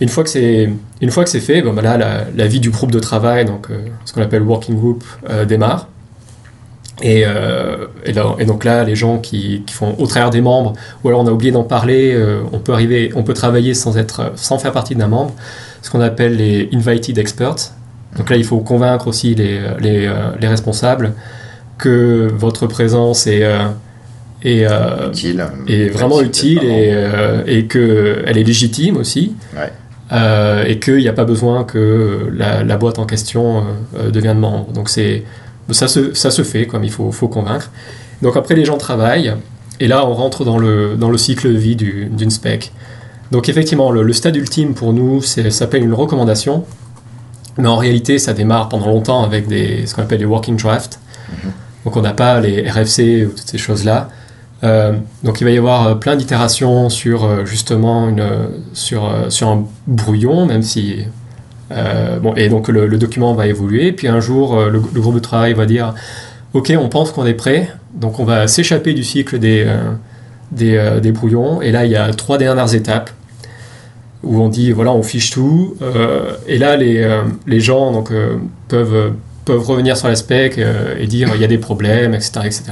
Une fois que c'est une fois que c'est fait, bon, ben là, la, la, vie du groupe de travail, donc ce qu'on appelle working group, démarre. Et, euh, et, là, et, donc là, les gens qui, qui, font au travers des membres, ou alors on a oublié d'en parler, euh, on peut arriver, on peut travailler sans être, sans faire partie d'un membre, ce qu'on appelle les invited experts. Donc là, il faut convaincre aussi les, les, euh, les responsables que votre présence est, est, utile, est vraiment utile et, et qu'elle est légitime aussi. Ouais. Euh, et qu'il n'y a pas besoin que la, la boîte en question euh, devienne membre. Donc c'est ça se, ça se fait, comme il faut, faut convaincre. Donc après, les gens travaillent, et là, on rentre dans le, dans le cycle de vie d'une spec. Donc effectivement, le, le, stade ultime pour nous, ça s'appelle une recommandation, mais en réalité, ça démarre pendant longtemps avec des, ce qu'on appelle les working drafts. Mm -hmm. Donc on n'a pas les RFC ou toutes ces choses-là. Euh, donc il va y avoir plein d'itérations sur justement une, sur, sur un brouillon, même si euh, bon, et donc le, document va évoluer, puis un jour euh, le, groupe de travail va dire Ok, on pense qu'on est prêt, donc on va s'échapper du cycle des, euh, des, brouillons, et là il y a trois dernières étapes où on dit voilà, on fiche tout, et là les, les gens donc, peuvent, peuvent revenir sur la spec et dire il y a des problèmes, etc. etc.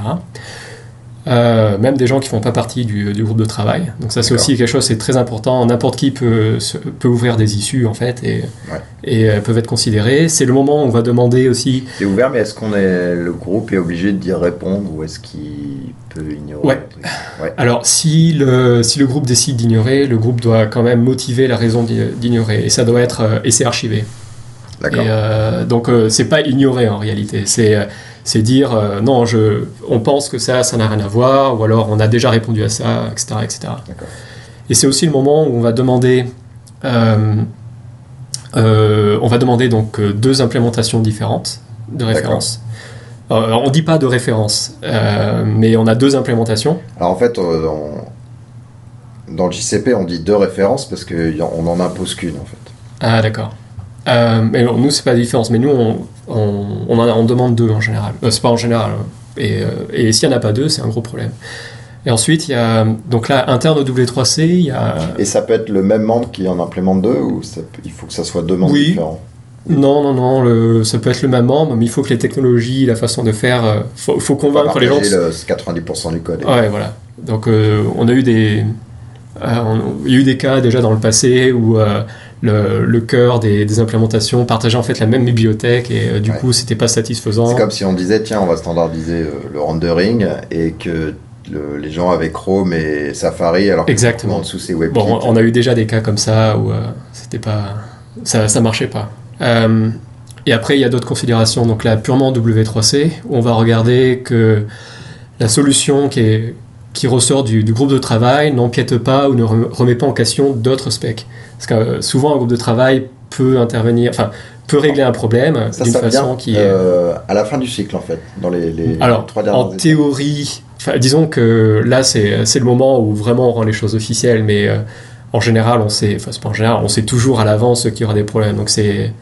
Euh, même des gens qui font pas partie du, du groupe de travail. Donc ça c'est aussi quelque chose c'est très important. N'importe qui peut, peut ouvrir des issues en fait et, ouais. et euh, peuvent être considérés. C'est le moment où on va demander aussi. C'est ouvert, mais est-ce qu'on est le groupe est obligé dire répondre ou est-ce qu'il peut ignorer ouais. ouais. Alors si le si le groupe décide d'ignorer, le groupe doit quand même motiver la raison d'ignorer et ça doit être euh, et c'est archivé. D'accord. Euh, donc c'est pas ignorer en réalité. C'est c'est dire euh, non, je, on pense que ça, ça n'a rien à voir, ou alors on a déjà répondu à ça, etc. etc. Et c'est aussi le moment où on va demander, euh, euh, on va demander donc deux implémentations différentes de référence. Alors, on ne dit pas de référence, mais on a deux implémentations. Alors en fait, on, dans le JCP, on dit deux références parce qu'on n'en impose qu'une en fait. Ah d'accord. Euh, mais bon, nous, c'est pas la différence. Mais nous, on, on, on, en on demande deux en général. Euh, c'est pas en général. Et, euh, et s'il n'y en a pas deux, c'est un gros problème. Et ensuite, il y a. Donc là, interne au W3C, il y a. Et ça peut être le même membre qui en implémente deux ou ça il faut que ça soit deux membres oui. différents? Non, non, non, le, ça peut être le même membre, mais il faut que les technologies, la façon de faire, il faut, faut, convaincre les gens. Le 90% du code. Ouais, voilà. Donc, euh, on a eu des, euh, on, il y a eu des cas déjà dans le passé où euh, le, le cœur des, des, implémentations partageait en fait la même bibliothèque et euh, du ouais. coup c'était pas satisfaisant. C'est comme si on disait tiens on va standardiser le rendering et que le, les gens avaient Chrome et Safari alors que Exactement. en dessous c'est WebKit. Bon, on a eu déjà des cas comme ça où c'était pas ça, ça marchait pas. et après il y a d'autres considérations donc là purement W3C où on va regarder que la solution qui est qui ressort du, du, groupe de travail n'empiète pas ou ne remet pas en question d'autres specs. Parce que euh, souvent, un groupe de travail peut intervenir, enfin, peut régler un problème d'une façon qui euh, à la fin du cycle, en fait, dans les, les Alors, trois en étapes. théorie, disons que là, c'est le moment où vraiment on rend les choses officielles, mais euh, en général, on sait, enfin, c'est pas en général, on sait toujours à l'avance qu'il y aura des problèmes. Donc, c'est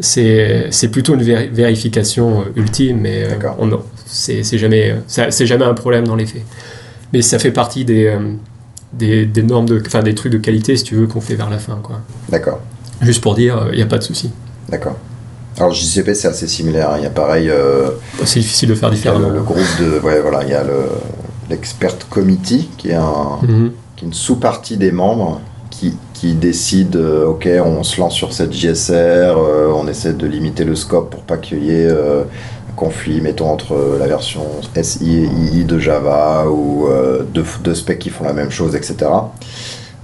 c'est plutôt une vér vérification ultime, mais on, c'est jamais, c'est jamais un problème dans les faits mais ça fait partie des, euh, des, des, normes de enfin des trucs de qualité si tu veux qu'on fait vers la fin quoi. D'accord. Juste pour dire il euh, n'y a pas de souci. D'accord. Alors JCP c'est assez similaire il y a pareil euh, c'est difficile de faire différemment le, le, groupe de ouais voilà il y a l'expert committee qui est un mm -hmm. qui est une sous-partie des membres qui, qui décide euh, ok on se lance sur cette JSR euh, on essaie de limiter le scope pour pas qu'il y ait conflit, mettons, entre la version SI et II de Java ou euh, deux, deux, specs qui font la même chose, etc.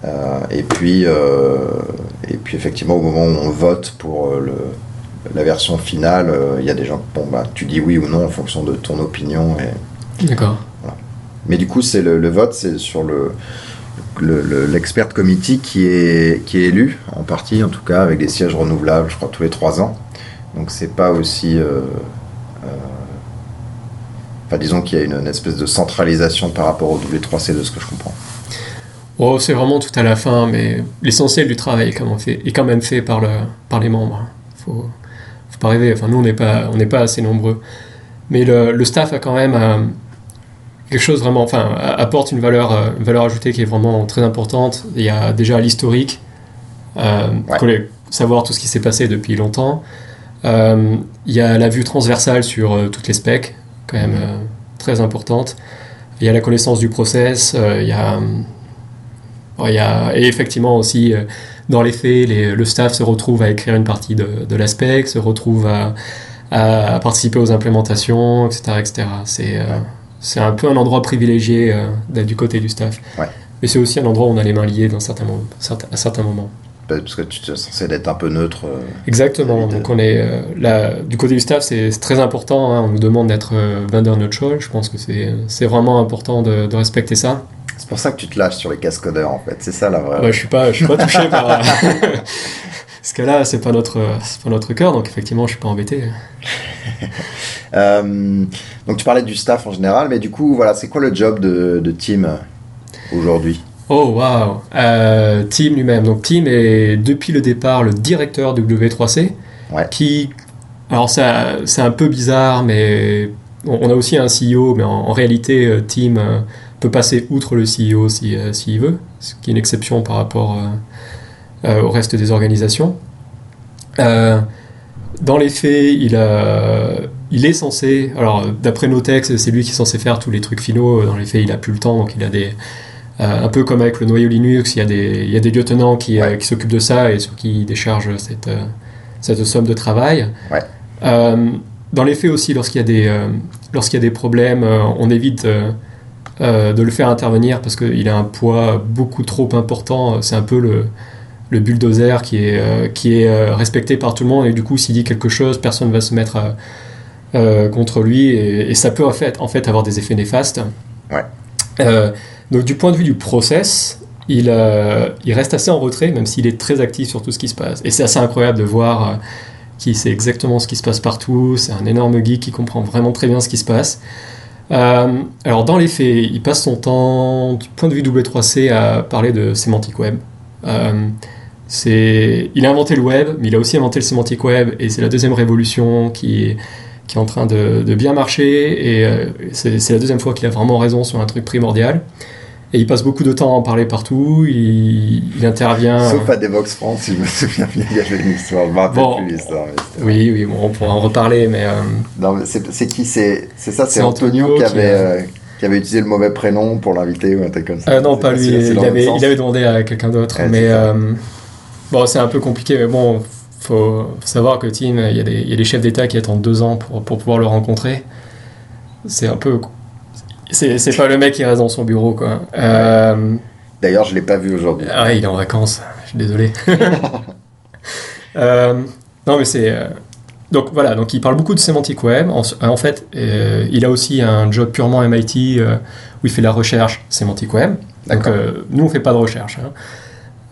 Euh, et, puis, euh, et puis, effectivement, au moment où on vote pour le, la version finale, il y a des gens, bon, bah, tu dis oui ou non en fonction de ton opinion. D'accord. Voilà. Mais du coup, c'est le, le, vote, c'est sur le l'expert le, committee qui est, qui est élu, en partie en tout cas, avec des sièges renouvelables, je crois, tous les trois ans. Donc c'est pas aussi euh, Enfin, disons qu'il y a une, une, espèce de centralisation par rapport au W3C de ce que je comprends. Oh, c'est vraiment tout à la fin, mais l'essentiel du travail est quand même fait, est quand même fait par, le, par les membres. Faut, faut pas rêver. Enfin, nous, on n'est pas, on pas assez nombreux. Mais le, le staff a quand même euh, quelque chose vraiment, enfin, apporte une valeur, euh, une valeur ajoutée qui est vraiment très importante. Il y a déjà l'historique, euh, Ouais. savoir tout ce qui s'est passé depuis longtemps. Euh, il y a la vue transversale sur euh, toutes les specs, quand même euh, très importante. Il y a la connaissance du process, il y a, bon, il y a et effectivement aussi dans les faits, les- le staff se retrouve à écrire une partie de, de la spec, se retrouve à, à- à participer aux implémentations, etc. etc. C'est euh, c'est un peu un endroit privilégié euh, d'être du côté du staff. Ouais. Mais c'est aussi un endroit où on a les mains liées dans certains, moments- certains- à certains moments. Parce que tu es censé être un peu neutre. euh, Exactement. Donc on est euh, là du côté du staff, c'est très important. hein. On nous demande d'être euh, vendor neutral. Je pense que c'est vraiment important de, de respecter ça. C'est pour ça que tu te lâches sur les cascodeurs, en fait. C'est ça la vraie. Ouais, je suis pas, je suis pas touché par. Parce que là, c'est pas notre, pas notre cœur, donc effectivement, je suis pas embêté. Euh, donc tu parlais du staff en général, mais du coup, voilà, c'est quoi le job de, de Tim euh, aujourd'hui? Oh waouh Tim lui-même. Donc Tim est depuis le départ le directeur W3C. Ouais. Qui, alors ça, c'est un peu bizarre, mais on, a aussi un CEO, mais en, en réalité, euh, Tim euh, peut passer outre le CEO si, euh, s'il veut, ce qui est une exception par rapport euh, au reste des organisations. Euh, dans les faits, il, a, il est censé, alors d'après nos textes, c'est lui qui est censé faire tous les trucs finaux. Dans les faits, il a plus le temps, donc il a des, un peu comme avec le noyau Linux, il y a des, il y a des lieutenants qui, euh, Ouais. qui s'occupent de ça et sur qui déchargent cette, euh, cette somme de travail. Ouais. Euh, dans les faits aussi, lorsqu'il y a des, euh, lorsqu'il y a des problèmes, euh, on évite euh, euh, de le faire intervenir parce qu'il a un poids beaucoup trop important. C'est un peu le, le bulldozer qui est, euh, qui est euh, respecté par tout le monde et du coup, s'il dit quelque chose, personne ne va se mettre à- euh, contre lui et, et ça peut en fait, en fait avoir des effets néfastes. Ouais. Euh, donc du point de vue du process, il, euh, il reste assez en retrait, même s'il est très actif sur tout ce qui se passe. Et c'est assez incroyable de voir euh, qu'il sait exactement ce qui se passe partout. C'est un énorme geek qui comprend vraiment très bien ce qui se passe. Euh, alors dans les faits, il passe son temps, du point de vue W3C, à parler de sémantique web. Il a inventé le web, mais il a aussi inventé le sémantique web, et c'est la deuxième révolution qui est, qui est en train de, de bien marcher, et euh, c'est, la deuxième fois qu'il a vraiment raison sur un truc primordial. Et il passe beaucoup de temps à en parler partout, il, il intervient... Sauf à Devox France, si je me souviens bien, il y avait une histoire. Je me rappelle Bon. plus l'histoire. Oui, oui, bon, on pourra en reparler, mais... euh, Non, c'est qui C'est ça, c'est Antonio, Antonio qui, avait, euh, qui avait utilisé le mauvais prénom pour l'inviter ou un truc comme ça. Euh, non, pas lui. Il avait, sens. il avait demandé à quelqu'un d'autre. Ouais, mais euh, bon, c'est un peu compliqué. Mais bon, faut, faut savoir que Tim, il y, a des, il y a des chefs d'État qui attendent deux ans pour, pour pouvoir le rencontrer. C'est un peu. C'est pas le mec qui reste dans son bureau, quoi. Euh, D'ailleurs, je l'ai pas vu aujourd'hui. ah, il est en vacances. Je suis désolé. Euh, non, mais c'est. euh, donc voilà, donc il parle beaucoup de sémantique web. En, en fait, euh, il a aussi un job purement MIT où il fait la recherche sémantique web. Donc nous, on fait pas de recherche. hein.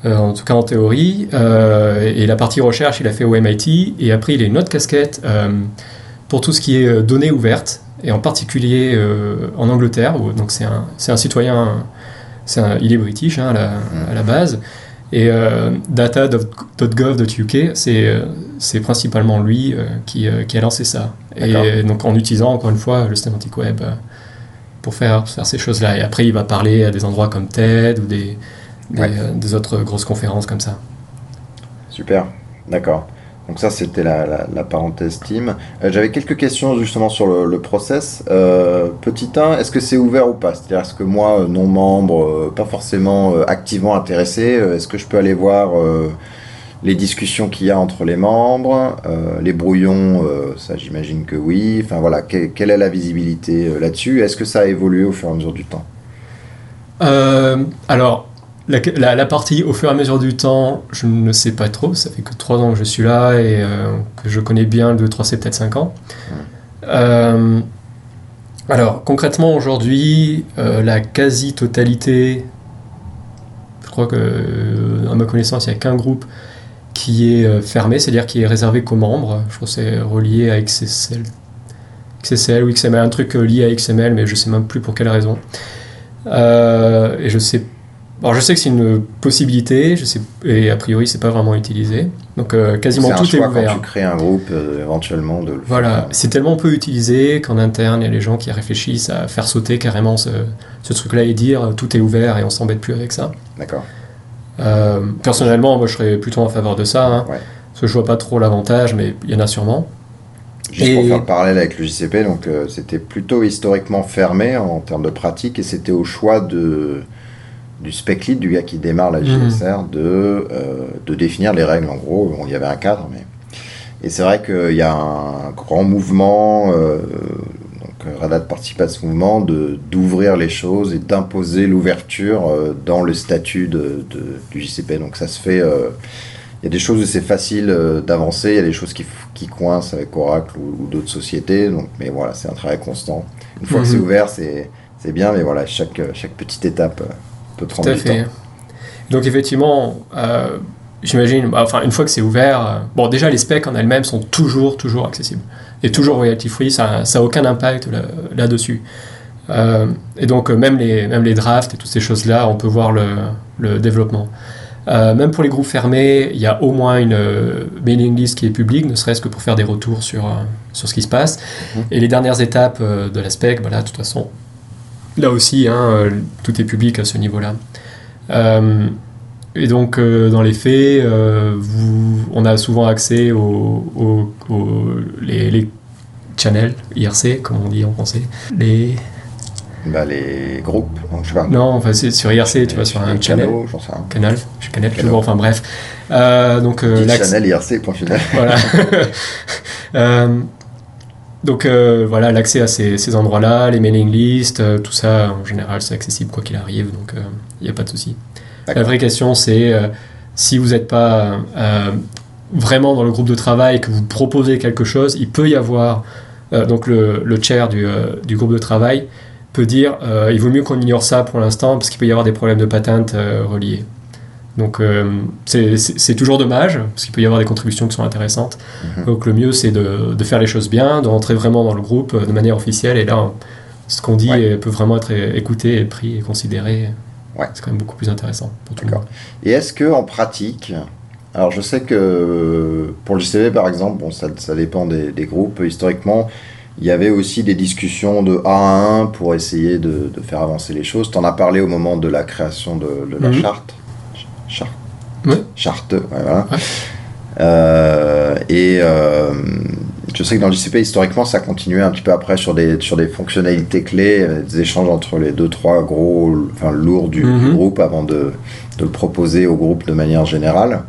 Euh, en tout cas en théorie. Euh, et la partie recherche, il a fait au MIT. Et après, il a une autre casquette euh, pour tout ce qui est données ouvertes. Et en particulier en Angleterre. Où, donc c'est un, un citoyen. un- il est british hein, à, la, à la base. Et data.gov.uk, c'est principalement lui qui, qui a lancé ça. Et donc en utilisant encore une fois le semantic web pour faire, faire ces choses-là. Et après, il va parler à des endroits comme TED ou des, des, Ouais. euh, des autres grosses conférences comme ça. Super, d'accord. Donc ça, c'était la, la- la parenthèse team. Euh, J'avais quelques questions justement sur le, le process. Euh, petit 1, est-ce que c'est ouvert ou pas? C'est-à-dire, est-ce que moi, non membre, euh, pas forcément activement intéressé, est-ce que je peux aller voir euh, les discussions qu'il y a entre les membres, les brouillons, ça j'imagine que oui. Enfin voilà, que- quelle est la visibilité là-dessus? Est-ce que ça a évolué au fur et à mesure du temps? Alors, la, la- la partie au fur et à mesure du temps, je ne sais pas trop. Ça fait que 3 ans que je suis là et euh, que je connais bien le 2-3C, peut-être 5 ans. Euh, alors, concrètement, aujourd'hui, euh, la quasi-totalité, je crois que, à ma connaissance, il n'y a qu'un groupe qui est fermé, c'est-à-dire qui est réservé qu'aux membres. Je crois que c'est relié à XSL. XSL ou XML, un truc lié à XML, mais je sais même plus pour quelle raison. Et je sais Alors je sais que c'est une possibilité, je sais, et a priori c'est pas vraiment utilisé. Donc euh, quasiment C'est un tout choix est ouvert. quand tu crées un groupe, euh, éventuellement, de le Voilà, c'est tellement peu utilisé qu'en interne, il y a les gens qui réfléchissent à faire sauter carrément ce, ce truc-là et dire euh, tout est ouvert et on s'embête plus avec ça. D'accord. Euh, personnellement, moi je serais plutôt en faveur de ça, hein, Ouais. parce que je vois pas trop l'avantage, mais il y en a sûrement. Juste Et- pour faire le parallèle avec le JCP, donc c'était plutôt historiquement fermé en termes de pratique et c'était au choix de, du spec lead, du gars qui démarre la Mhm. JSR, de, euh, de définir les règles. En gros, il y avait un cadre, mais. Et c'est vrai qu'il y a un grand mouvement, euh, donc Red Hat participe à ce mouvement, d'ouvrir les choses et d'imposer l'ouverture euh, dans le statut de, de- du JCP. Donc ça se fait. euh, il y a des choses où c'est facile euh, d'avancer, il y a des choses qui, qui coincent avec Oracle ou, ou d'autres sociétés, donc, mais voilà, c'est un travail constant. Une fois que c'est Mhm. ouvert, c'est c'est bien, mais voilà, chaque, euh, chaque petite étape peut Tout prendre à du fait. temps. Donc effectivement, euh, j'imagine, bah, enfin une fois que c'est ouvert, euh, bon déjà les specs en elles-mêmes sont toujours, toujours accessibles. Et toujours royalty free, ça n'a aucun impact là- là-dessus. Euh, et donc euh, même les, même les drafts et toutes ces choses-là, on peut voir le, le développement. Euh, même pour les groupes fermés, il y a au moins une euh, mailing list qui est publique, ne serait-ce que pour faire des retours sur, euh, sur ce qui se passe. Mhm. Et les dernières étapes euh, de la spec, voilà, de toute façon, là aussi, hein, euh, tout est public à ce niveau-là. Euh, et donc, euh, dans les faits, euh, vous- on a souvent accès aux, aux- aux- les, les channels IRC, comme on dit en français. Les... Bah, les groupes, donc, je sais pas. Non, enfin, c'est sur IRC, tu vas sur un channel. canaux, j'en sais rien. Canal, je canal, Canal. toujours, enfin bref. Donc, Channel IRC, point final. voilà. Euh, donc euh, voilà, l'accès à ces, ces endroits-là, les mailing lists, euh, tout ça, en général, c'est accessible quoi qu'il arrive, donc il n'y a pas de souci. La vraie question, c'est euh, si vous n'êtes pas euh, vraiment dans le groupe de travail, que vous proposez quelque chose, il peut y avoir, euh, donc le, le chair du, euh, du groupe de travail peut dire, euh, il vaut mieux qu'on ignore ça pour l'instant, parce qu'il peut y avoir des problèmes de patente euh, reliés. Donc euh, c'est- toujours dommage, parce qu'il peut y avoir des contributions qui sont intéressantes. Mhm. Donc le mieux, c'est de, de faire les choses bien, de rentrer vraiment dans le groupe euh, de manière officielle, et là, ce qu'on dit Ouais. euh, peut vraiment être écouté, et pris et considéré. Ouais. C'est quand même beaucoup plus intéressant pour tout le monde. Et est-ce que en pratique, alors je sais que pour le JCP par exemple, bon, ça, ça dépend des, des groupes, historiquement, il y avait aussi des discussions de 1 à 1 pour essayer de, de faire avancer les choses. Tu en as parlé au moment de la création de, de la Mhm. charte. Ch- Charte. Ouais. Charte, ouais, voilà. Ouais. Euh, et euh, je sais que dans le JCP, historiquement, ça continuait un petit peu après sur des, sur des fonctionnalités clés, euh, des échanges entre les deux, trois gros, enfin lourds du, du Mhm. groupe avant de, de le proposer au groupe de manière générale.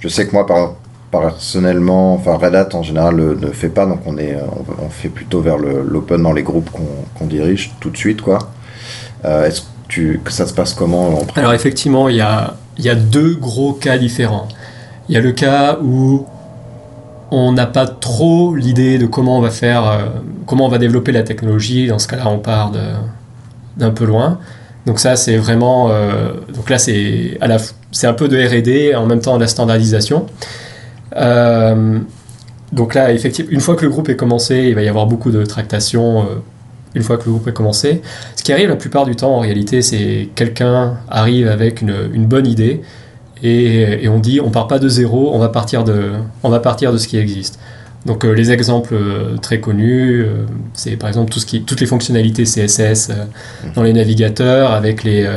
Je sais que moi, par, personnellement, enfin Red Hat en général le- ne fait pas, donc on, est, on, on fait plutôt vers le- l'open dans les groupes qu'on dirige tout de suite. quoi. Euh, Est-ce que ça se passe comment Alors effectivement, il y a, y a deux gros cas différents. Il y a le cas où on n'a pas trop l'idée de comment on va faire, euh, comment on va développer la technologie. Dans ce cas-là, on part d'un peu loin. Donc ça, c'est vraiment, euh, donc là, c'est à la, c'est un peu de R&D en même temps de la standardisation. Euh, donc là, effectivement, une fois que le groupe est commencé, il va y avoir beaucoup de tractations. Une fois que le groupe est commencé, ce qui arrive la plupart du temps, en réalité, c'est quelqu'un arrive avec une, une bonne idée et, et on dit on part pas de zéro, on va partir de, on va partir de ce qui existe. Donc euh, les exemples euh, très connus, euh, c'est par exemple tout ce qui, toutes les fonctionnalités CSS euh, dans les navigateurs avec les,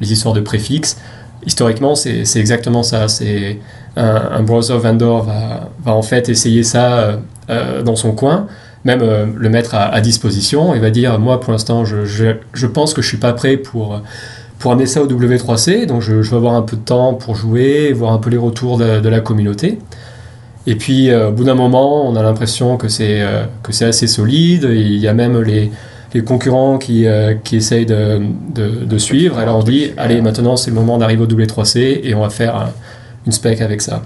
les histoires de préfixes. Historiquement, c'est exactement ça. C'est un, un browser vendor va, va en fait essayer ça dans son coin même euh, le mettre à, à disposition et va dire moi pour l'instant je, je, je pense que je suis pas prêt pour, pour amener ça au W3C donc je, je vais avoir un peu de temps pour jouer voir un peu les retours de, de la communauté. Et puis euh, au bout d'un moment on a l'impression que c'est euh, c'est assez solide. Il y a même les, les concurrents qui, euh, qui essayent de, de, de suivre. Alors on dit allez maintenant c'est le moment d'arriver au W3C et on va faire un- une spec avec ça.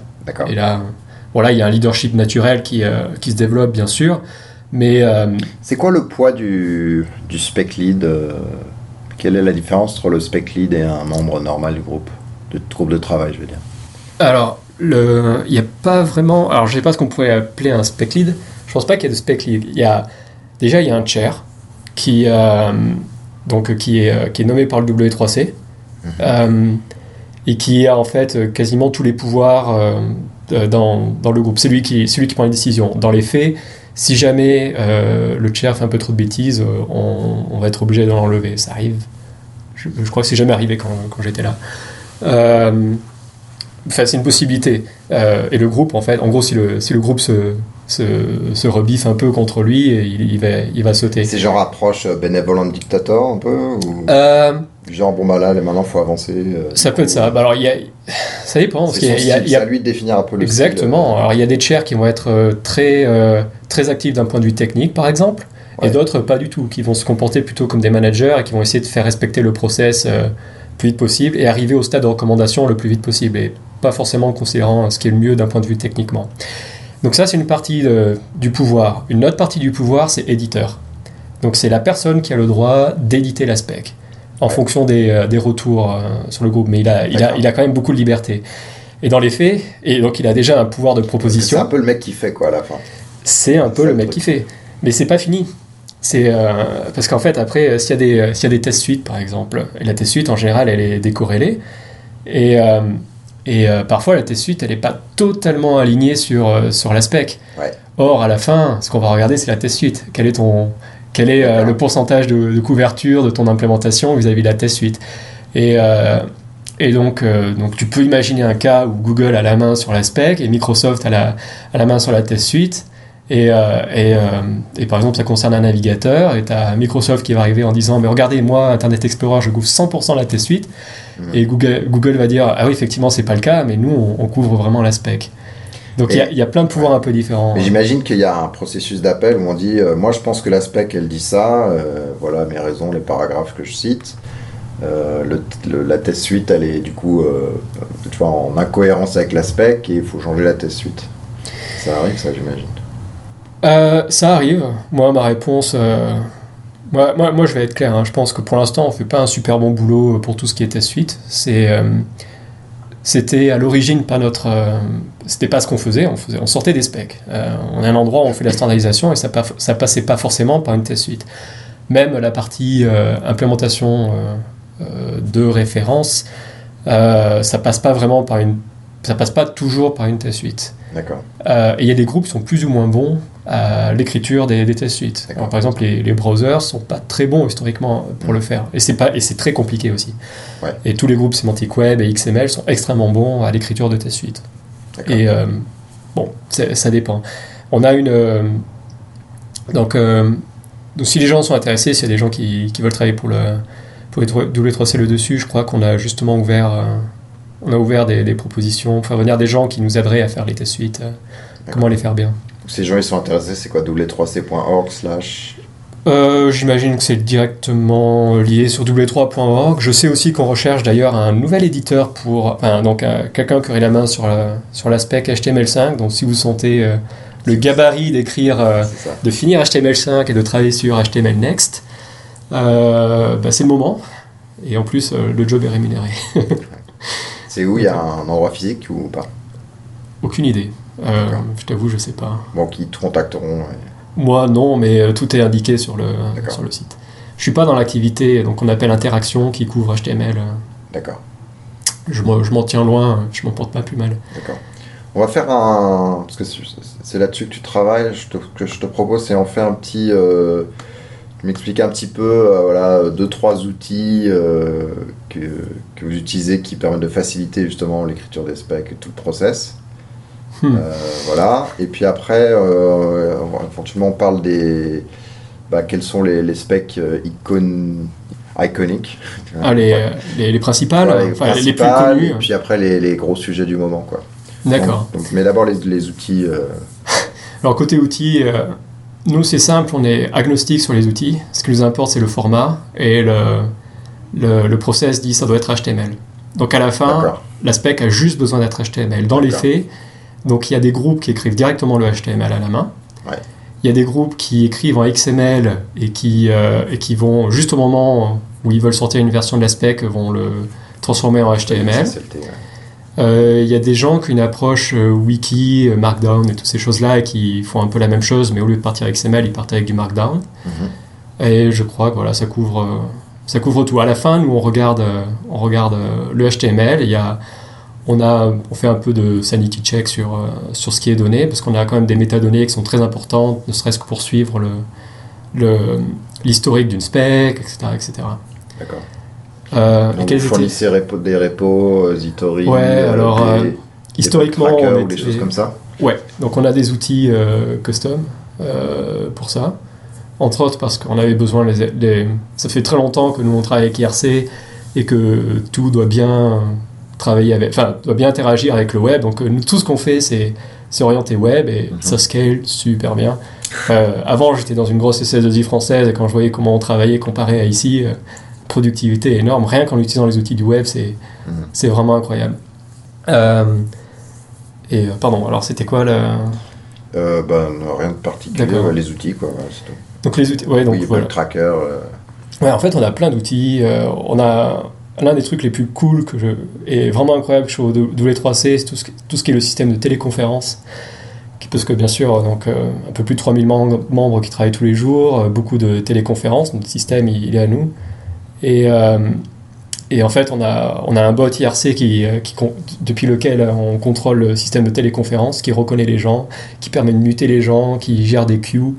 Et là voilà il y a un leadership naturel qui, qui se développe bien sûr mais euh, C'est quoi le poids du, du spec lead euh, Quelle est la différence entre le spec lead et un membre normal du groupe De groupe de travail, je veux dire? alors, il n'y a pas vraiment. Alors, je sais pas ce qu'on pourrait appeler un spec lead. Je pense pas qu'il y ait de spec lead. Il y a déjà il y a un chair qui euh, donc qui est qui est nommé par le W3C euh, et qui a en fait quasiment tous les pouvoirs euh, dans, dans, le groupe. C'est lui, qui, celui qui prend les décisions. Dans les faits, si jamais euh, le chair fait un peu trop de bêtises, on, on va être obligé de l'enlever. Ça arrive. Je, je crois que c'est jamais arrivé quand, quand j'étais là. Enfin, c'est une possibilité. et le groupe, en fait, en gros, si le, si le groupe se, se, se, rebiffe un peu contre lui il, il va, il va sauter. C'est genre approche bénévolent dictateur un peu ou... euh, Genre, bon bah là, maintenant, faut avancer. Euh, ça peut être ça. Bah, alors, il y a... ça dépend. Parce y a, il y a- à lui de définir un peu le Exactement. style. Alors, il y a des chairs qui vont être euh, très, euh, très actifs d'un point de vue technique, par exemple, Ouais. et d'autres pas du tout, qui vont se comporter plutôt comme des managers et qui vont essayer de faire respecter le process euh, le plus vite possible et arriver au stade de recommandation le plus vite possible, et pas forcément en considérant ce qui est le mieux d'un point de vue techniquement. Donc ça, c'est une partie de- du pouvoir. Une autre partie du pouvoir, c'est éditeur. Donc c'est la personne qui a le droit d'éditer la spec en Ouais. fonction des, euh, des retours euh, sur le groupe, mais il a, il, a, il a quand même beaucoup de liberté. Et dans les faits, et donc il a déjà un pouvoir de C'est proposition, un peu le mec qui fait quoi à la fin. c'est un peu c'est le mec truc. qui fait. Mais c'est pas fini. C'est euh, parce qu'en fait après s'il y a des s'il y a des tests suites par exemple et la test suite en général elle est décorrélée et euh, et euh, parfois la test suite elle est pas totalement alignée sur sur la spec. Ouais. Or à la fin ce qu'on va regarder c'est la test suite. Quel est ton quel est euh, le pourcentage de, de couverture de ton implémentation vis-à-vis de la test suite et euh, et donc, euh, donc tu peux imaginer un cas où Google a la main sur la spec et Microsoft a la, a la main sur la test suite. Et, et, et par exemple, ça concerne un navigateur, et tu as Microsoft qui va arriver en disant Mais regardez, moi, Internet Explorer, je couvre 100% la test suite. Mhm. Et Google, Google va dire Ah oui, effectivement, c'est pas le cas, mais nous, on, on couvre vraiment la spec. Donc il y, a- il y a plein de pouvoirs un peu différents. Mais j'imagine qu'il y a un processus d'appel où on dit euh, Moi, je pense que la spec, elle dit ça. euh, voilà mes raisons, les paragraphes que je cite. Euh, le, le- la test suite, elle est du coup tu vois, en incohérence avec la spec et il faut changer la test suite. Ça arrive, ça, j'imagine. Ça arrive. Moi, ma réponse. Moi, moi, moi, je vais être clair. hein. Je pense que pour l'instant, on fait pas un super bon boulot pour tout ce qui était suite. C'est, c'était à l'origine pas notre. euh, C'était pas ce qu'on faisait. On faisait, on sortait des specs. Euh, on a un endroit où on fait la standardisation et ça, ça passait pas forcément par une test suite. Même la partie euh, implémentation euh, de référence, ça passe pas vraiment par une. Ça passe pas toujours par une test suite. D'accord. Et il y a des groupes qui sont plus ou moins bons à l'écriture des, des test suites. Alors, par exemple, les, les browsers sont pas très bons historiquement pour le faire. Et c'est pas et c'est très compliqué aussi. Ouais. Et tous les groupes Semantic Web et XML sont extrêmement bons à l'écriture de test suites. Et euh, bon, ça dépend. On a une euh, donc, euh, donc si les gens sont intéressés, s'il y a des gens qui, qui veulent travailler pour le pour les W3C le dessus, je crois qu'on a justement ouvert on a ouvert des, des propositions pour faire venir des gens qui nous aideraient à faire les test suites. comment les faire bien. Ces gens, ils sont intéressés, c'est quoi w3c.org slash? Euh, J'imagine que c'est directement lié sur w3.org. Je sais aussi qu'on recherche d'ailleurs un nouvel éditeur pour, enfin, donc euh, quelqu'un qui aurait la main sur la, sur l'aspect HTML5. Donc si vous sentez euh, le gabarit d'écrire, euh, de finir HTML5 et de travailler sur HTML Next, euh, bah, c'est le moment. Et en plus, euh, le job est rémunéré. C'est où? Il y a un endroit physique ou pas? Aucune idée. Euh, je t'avoue, je sais pas. Bon, qui te contacteront. Moi, non, mais euh, tout est indiqué sur le, sur le site. Je suis pas dans l'activité, donc on appelle interaction qui couvre HTML. D'accord. Je m'en tiens loin, je m'en porte pas plus mal. D'accord. On va faire un. Parce que c'est- là-dessus que tu travailles. Je te, que je te propose, c'est en faire un petit. Euh, m'expliquer un petit peu, euh, voilà, deux, trois outils euh, que, que vous utilisez qui permettent de faciliter justement l'écriture des specs et tout le process. Hmm. Euh, voilà. Et puis après, euh, éventuellement, on parle des. Bah, quels sont les, les specs euh, icon- iconiques Ah, les, euh, les, les principales, Voilà, les, enfin, les plus connues. Et puis après, les, gros sujets du moment, quoi. D'accord. Mais d'abord les, outils. euh, Alors côté outils, euh, nous c'est simple, on est agnostique sur les outils. Ce qui nous importe c'est le format et le, le, le process dit ça doit être HTML. Donc à la fin, D'accord. la spec a juste besoin d'être HTML. Dans les faits, donc il y a des groupes qui écrivent directement le HTML à la main. Ouais. Il y a des groupes qui écrivent en XML et qui, euh, et qui vont, juste au moment où ils veulent sortir une version de la spec, vont le transformer en HTML. Euh, Il y a des gens qui ont une approche euh, wiki, euh, markdown et toutes ces choses-là et qui font un peu la même chose, mais au lieu de partir avec XML, ils partent avec du markdown. Mhm. Et je crois que voilà, ça couvre, ça couvre tout. À la fin, nous, on regarde, on regarde le HTML. Il y a, on, a, on fait un peu de sanity check sur, sur ce qui est donné, parce qu'on a quand même des métadonnées qui sont très importantes, ne serait-ce que pour suivre le, l'historique d'une spec, etc. etc. D'accord. Euh, Donc, vous fournissez des repos, Zitori, Ouais, alors des, historiquement, des on ou des choses comme ça. Ouais, donc on a des outils euh, custom euh, pour ça. Entre autres parce qu'on avait besoin, les, les- ça fait très longtemps que nous on travaille avec IRC et que tout doit bien travailler avec, enfin, doit bien interagir avec le web. Donc euh, nous, tout ce qu'on fait, c'est orienté web et Mhm. ça scale super bien. Euh, avant, j'étais dans une grosse SS2I française et quand je voyais comment on travaillait comparé à ici, euh, productivité énorme. Rien qu'en utilisant les outils du web, c'est c'est vraiment incroyable. Et pardon, alors c'était quoi le... Ben, rien de particulier, ouais, les outils, quoi. tout. Donc les outils, ouais, donc oui, voilà. le tracker. Ouais, en fait, on a plein d'outils. on a l'un des trucs les plus cool que je et vraiment incroyable que je trouve au W3C, c'est tout ce, qui- tout ce qui est le système de téléconférence. Parce que bien sûr, donc euh, un peu plus de 3000 mem- membres qui travaillent tous les jours, euh, beaucoup de téléconférences. Notre système, il, il est à nous. Et, euh, et en fait, on a, on a un bot IRC qui, qui depuis lequel on contrôle le système de téléconférence, qui reconnaît les gens, qui permet de muter les gens, qui gère des queues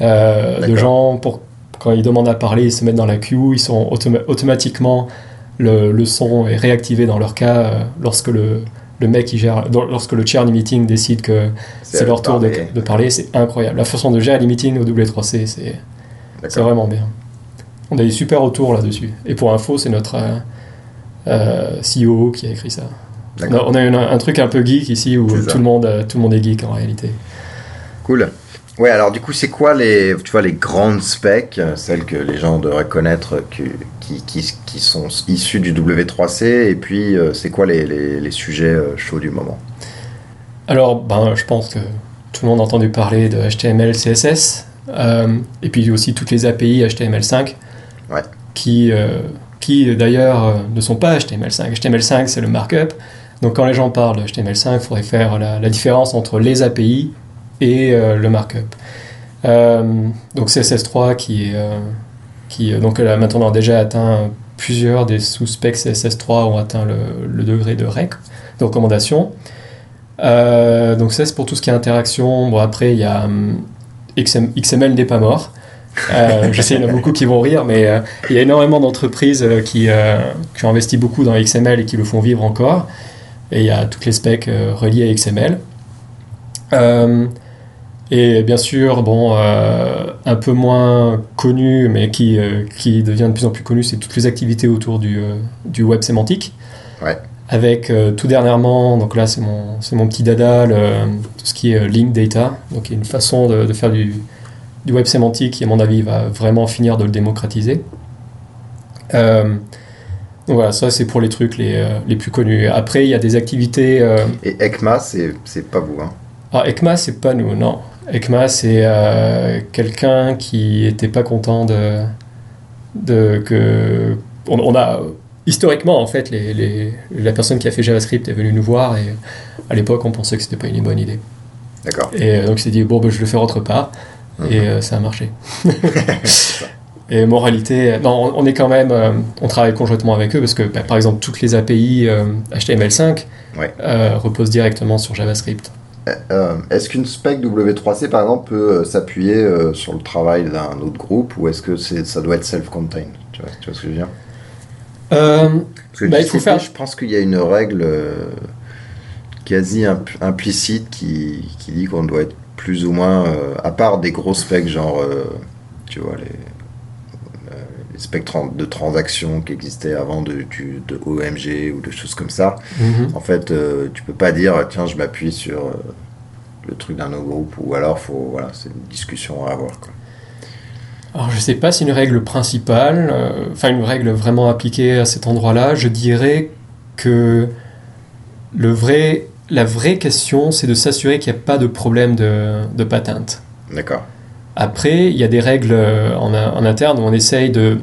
de gens pour quand ils demandent à parler, ils se mettent dans la queue, ils sont automa- automatiquement le, le son est réactivé dans leur cas euh, lorsque le, le mec qui gère, dans- lorsque le chair du meeting décide que c'est leur tour de, parler. de parler, c'est incroyable. La façon de gérer les meetings au W3C, c'est vraiment bien. On a des super retours là-dessus. Et pour info, c'est notre euh, euh, CEO qui a écrit ça. On a, on a une- un truc un peu geek ici où tout le, monde, tout le monde est geek en réalité. Cool. Ouais, alors du coup, c'est quoi les, tu vois, les grandes specs, euh, celles que les gens devraient connaître, qui, qui, qui sont issues du W3C, et puis euh, c'est quoi les, les, les sujets euh, chauds du moment? Alors, ben, je pense que tout le monde a entendu parler de HTML, CSS, euh, et puis aussi toutes les API HTML5, Ouais. qui, euh, qui d'ailleurs ne sont pas HTML5. HTML5, c'est le markup. Donc quand les gens parlent de HTML5, il faudrait faire la, la différence entre les API et euh, le markup. Euh, donc CSS3 qui est... euh, qui, donc a maintenant déjà atteint plusieurs des sous-specs CSS3 ont atteint le, le degré de REC, de recommandation. Euh, donc ça c'est pour tout ce qui est interaction. Bon après il y a hum, XM- XML n'est pas mort. Euh, je sais il y en a beaucoup qui vont rire, mais euh, il y a énormément d'entreprises qui, qui ont investi beaucoup dans XML et qui le font vivre encore. Et il y a toutes les specs reliées à XML. Et bien sûr, bon, euh, un peu moins connu, mais qui, euh, qui devient de plus en plus connu, c'est toutes les activités autour du, euh, du web sémantique. Ouais. Avec tout dernièrement, donc là c'est mon, c'est mon petit dada, le- tout ce qui est link data, donc il y a une façon de, de faire du, du web sémantique qui, à mon avis, va vraiment finir de le démocratiser. Donc voilà, ça c'est pour les trucs les, les plus connus. Après, il y a des activités. Et ECMA, c'est c'est pas vous, hein ah, ECMA, c'est pas nous, non. ECMA, c'est euh, quelqu'un qui était pas content de, de que on, on a historiquement en fait les, les- la personne qui a fait JavaScript est venue nous voir et à l'époque on pensait que c'était pas une bonne idée. D'accord. Et euh, donc il s'est dit bon ben, je vais le faire autre part et euh, ça a marché. et moralité, non, on, on est quand même, euh, on travaille conjointement avec eux parce que bah, par exemple toutes les API euh, HTML5 Ouais. reposent directement sur JavaScript. Euh, Est-ce qu'une spec W3C, par exemple, peut euh, s'appuyer euh, sur le travail d'un autre groupe, ou est-ce que c'est ça doit être self-contained? Tu vois, tu vois ce que je veux dire? Euh, Parce que Bah, du il faut CP, faire- Je pense qu'il y a une règle euh, quasi imp- implicite qui, qui dit qu'on doit être plus ou moins, euh, à part des gros specs, genre, euh, tu vois, les, euh, les specs tran- de transactions qui existaient avant de, du- de OMG ou de choses comme ça. mhm. En fait, euh, tu peux pas dire, tiens, je m'appuie sur euh, le truc d'un autre groupe, ou alors, faut, voilà, c'est une discussion à avoir. Quoi. Alors je sais pas si une règle principale, euh, enfin une règle vraiment appliquée à cet endroit-là, je dirais que le vrai, la vraie question c'est de s'assurer qu'il n'y a pas de problème de, de patente. D'accord. Après, il y a des règles euh, en, en interne où on essaye de,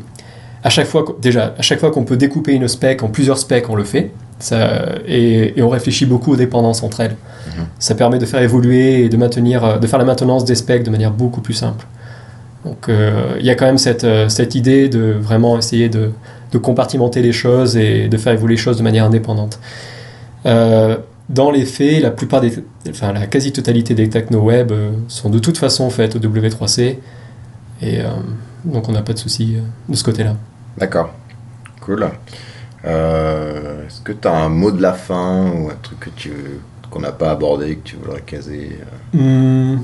à chaque fois, déjà, à chaque fois qu'on peut découper une spec en plusieurs specs, on le fait. Ça, et, et on réfléchit beaucoup aux dépendances entre elles. Mhm. Ça permet de faire évoluer et de maintenir, euh, de faire la maintenance des specs de manière beaucoup plus simple. Donc il y a quand même cette, cette idée de vraiment essayer de, de, compartimenter les choses et de faire évoluer les choses de manière indépendante. Dans les faits, la plupart des, enfin la quasi-totalité des techno-web sont de toute façon faites au W3C et donc on n'a pas de souci de ce côté-là. D'accord. Cool. Euh, est-ce que tu as un mot de la fin ou un truc que tu qu'on n'a pas abordé que tu voudrais caser euh hmm,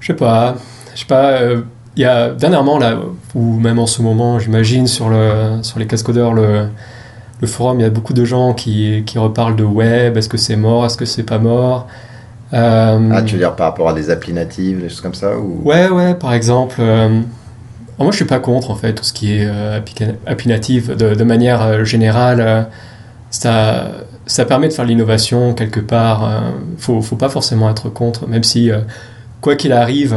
Je sais pas. Je sais pas. Euh, y a dernièrement là, ou même en ce moment, j'imagine sur le sur les cascodeurs le le forum, il y a beaucoup de gens qui, qui reparlent de web. Est-ce que c'est mort Est-ce que c'est pas mort Ah, tu veux dire par rapport à des applis natives, des choses comme ça ou... Ouais, ouais. Par exemple moi, je suis pas contre en fait tout ce qui est euh, API native de, manière euh, générale. Euh, ça, ça permet de faire l'innovation quelque part. faut, faut pas forcément être contre, même si quoi qu'il arrive,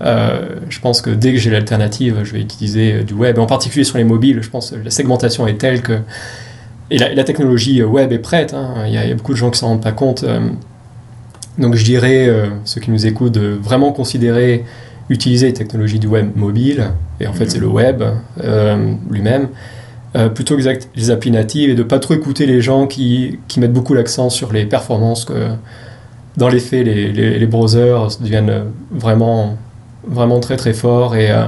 je pense que dès que j'ai l'alternative, je vais utiliser du web, en particulier sur les mobiles. Je pense que la segmentation est telle que et la, technologie web est prête. Hein. Il, y a, beaucoup de gens qui s'en rendent pas compte. donc je dirais, ceux qui nous écoutent, de vraiment considérer utiliser les technologies du web mobile, et en fait c'est le web euh, lui-même, euh, plutôt que les applis natives, et de pas trop écouter les gens qui, qui mettent beaucoup l'accent sur les performances, que dans les faits les, les, browsers deviennent vraiment, vraiment très très forts, et, euh,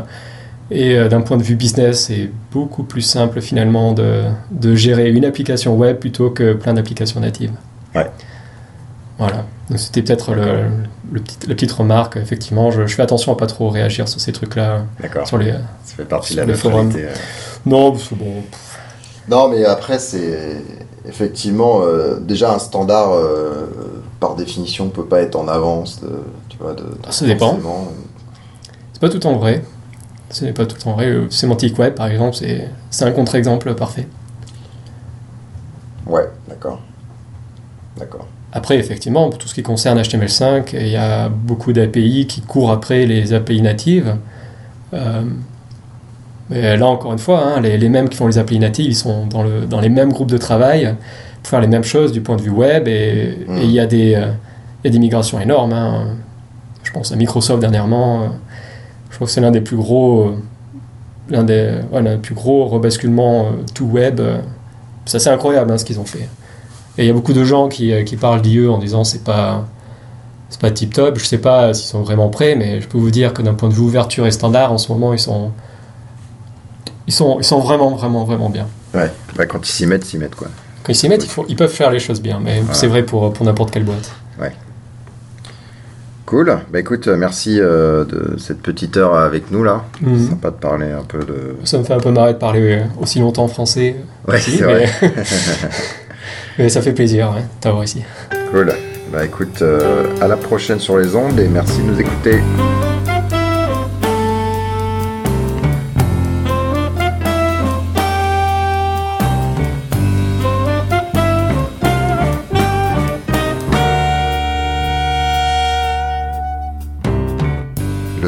et d'un point de vue business, c'est beaucoup plus simple finalement de, de, gérer une application web plutôt que plein d'applications natives. Ouais. Voilà. Donc c'était peut-être le, le petit, la petite remarque. Effectivement, je, fais attention à pas trop réagir sur ces trucs-là. D'accord. Sur les, Ça fait partie de la forums. Euh. Non, parce que bon. Non, mais après, c'est effectivement euh, déjà un standard euh, par définition peut pas être en avance. De, tu vois, de, ah, ça dépend. C'est pas tout en vrai. Ce n'est pas tout en vrai. Semantic Web, par exemple, c'est un contre-exemple parfait. Ouais, d'accord. D'accord. Après, effectivement, pour tout ce qui concerne HTML5, il y a beaucoup d'API qui courent après les API natives. Euh, mais là, encore une fois, hein, les, mêmes qui font les API natives, ils sont dans, le, dans les mêmes groupes de travail pour faire les mêmes choses du point de vue web. Et, mm. il, y a des, euh, y a des migrations énormes. Hein. Je pense à Microsoft dernièrement. Euh, je crois que c'est l'un des plus gros, l'un des, plus gros rebasculements tout web. C'est assez incroyable hein, ce qu'ils ont fait. Et il y a beaucoup de gens qui, euh, qui parlent d'IE en disant c'est pas c'est pas tip top. Je sais pas s'ils sont vraiment prêts, mais je peux vous dire que d'un point de vue ouverture et standard, en ce moment, ils sont ils sont, ils sont vraiment, vraiment, vraiment bien. Ouais, bah, quand ils s'y mettent, s'y mettent quoi. Quand ils s'y mettent, ils, ils, peuvent faire les choses bien, mais c'est vrai pour, pour n'importe quelle boîte. Ouais. Cool. Bah écoute, merci euh, de cette petite heure avec nous là. Mhm. Sympa de parler un peu de. Ça me fait un peu marrer de parler aussi longtemps en français. Ouais, c'est vrai. Mais ça fait plaisir ouais, t'avoir ici. Cool. Bah écoute, euh, à la prochaine sur les ondes et merci de nous écouter.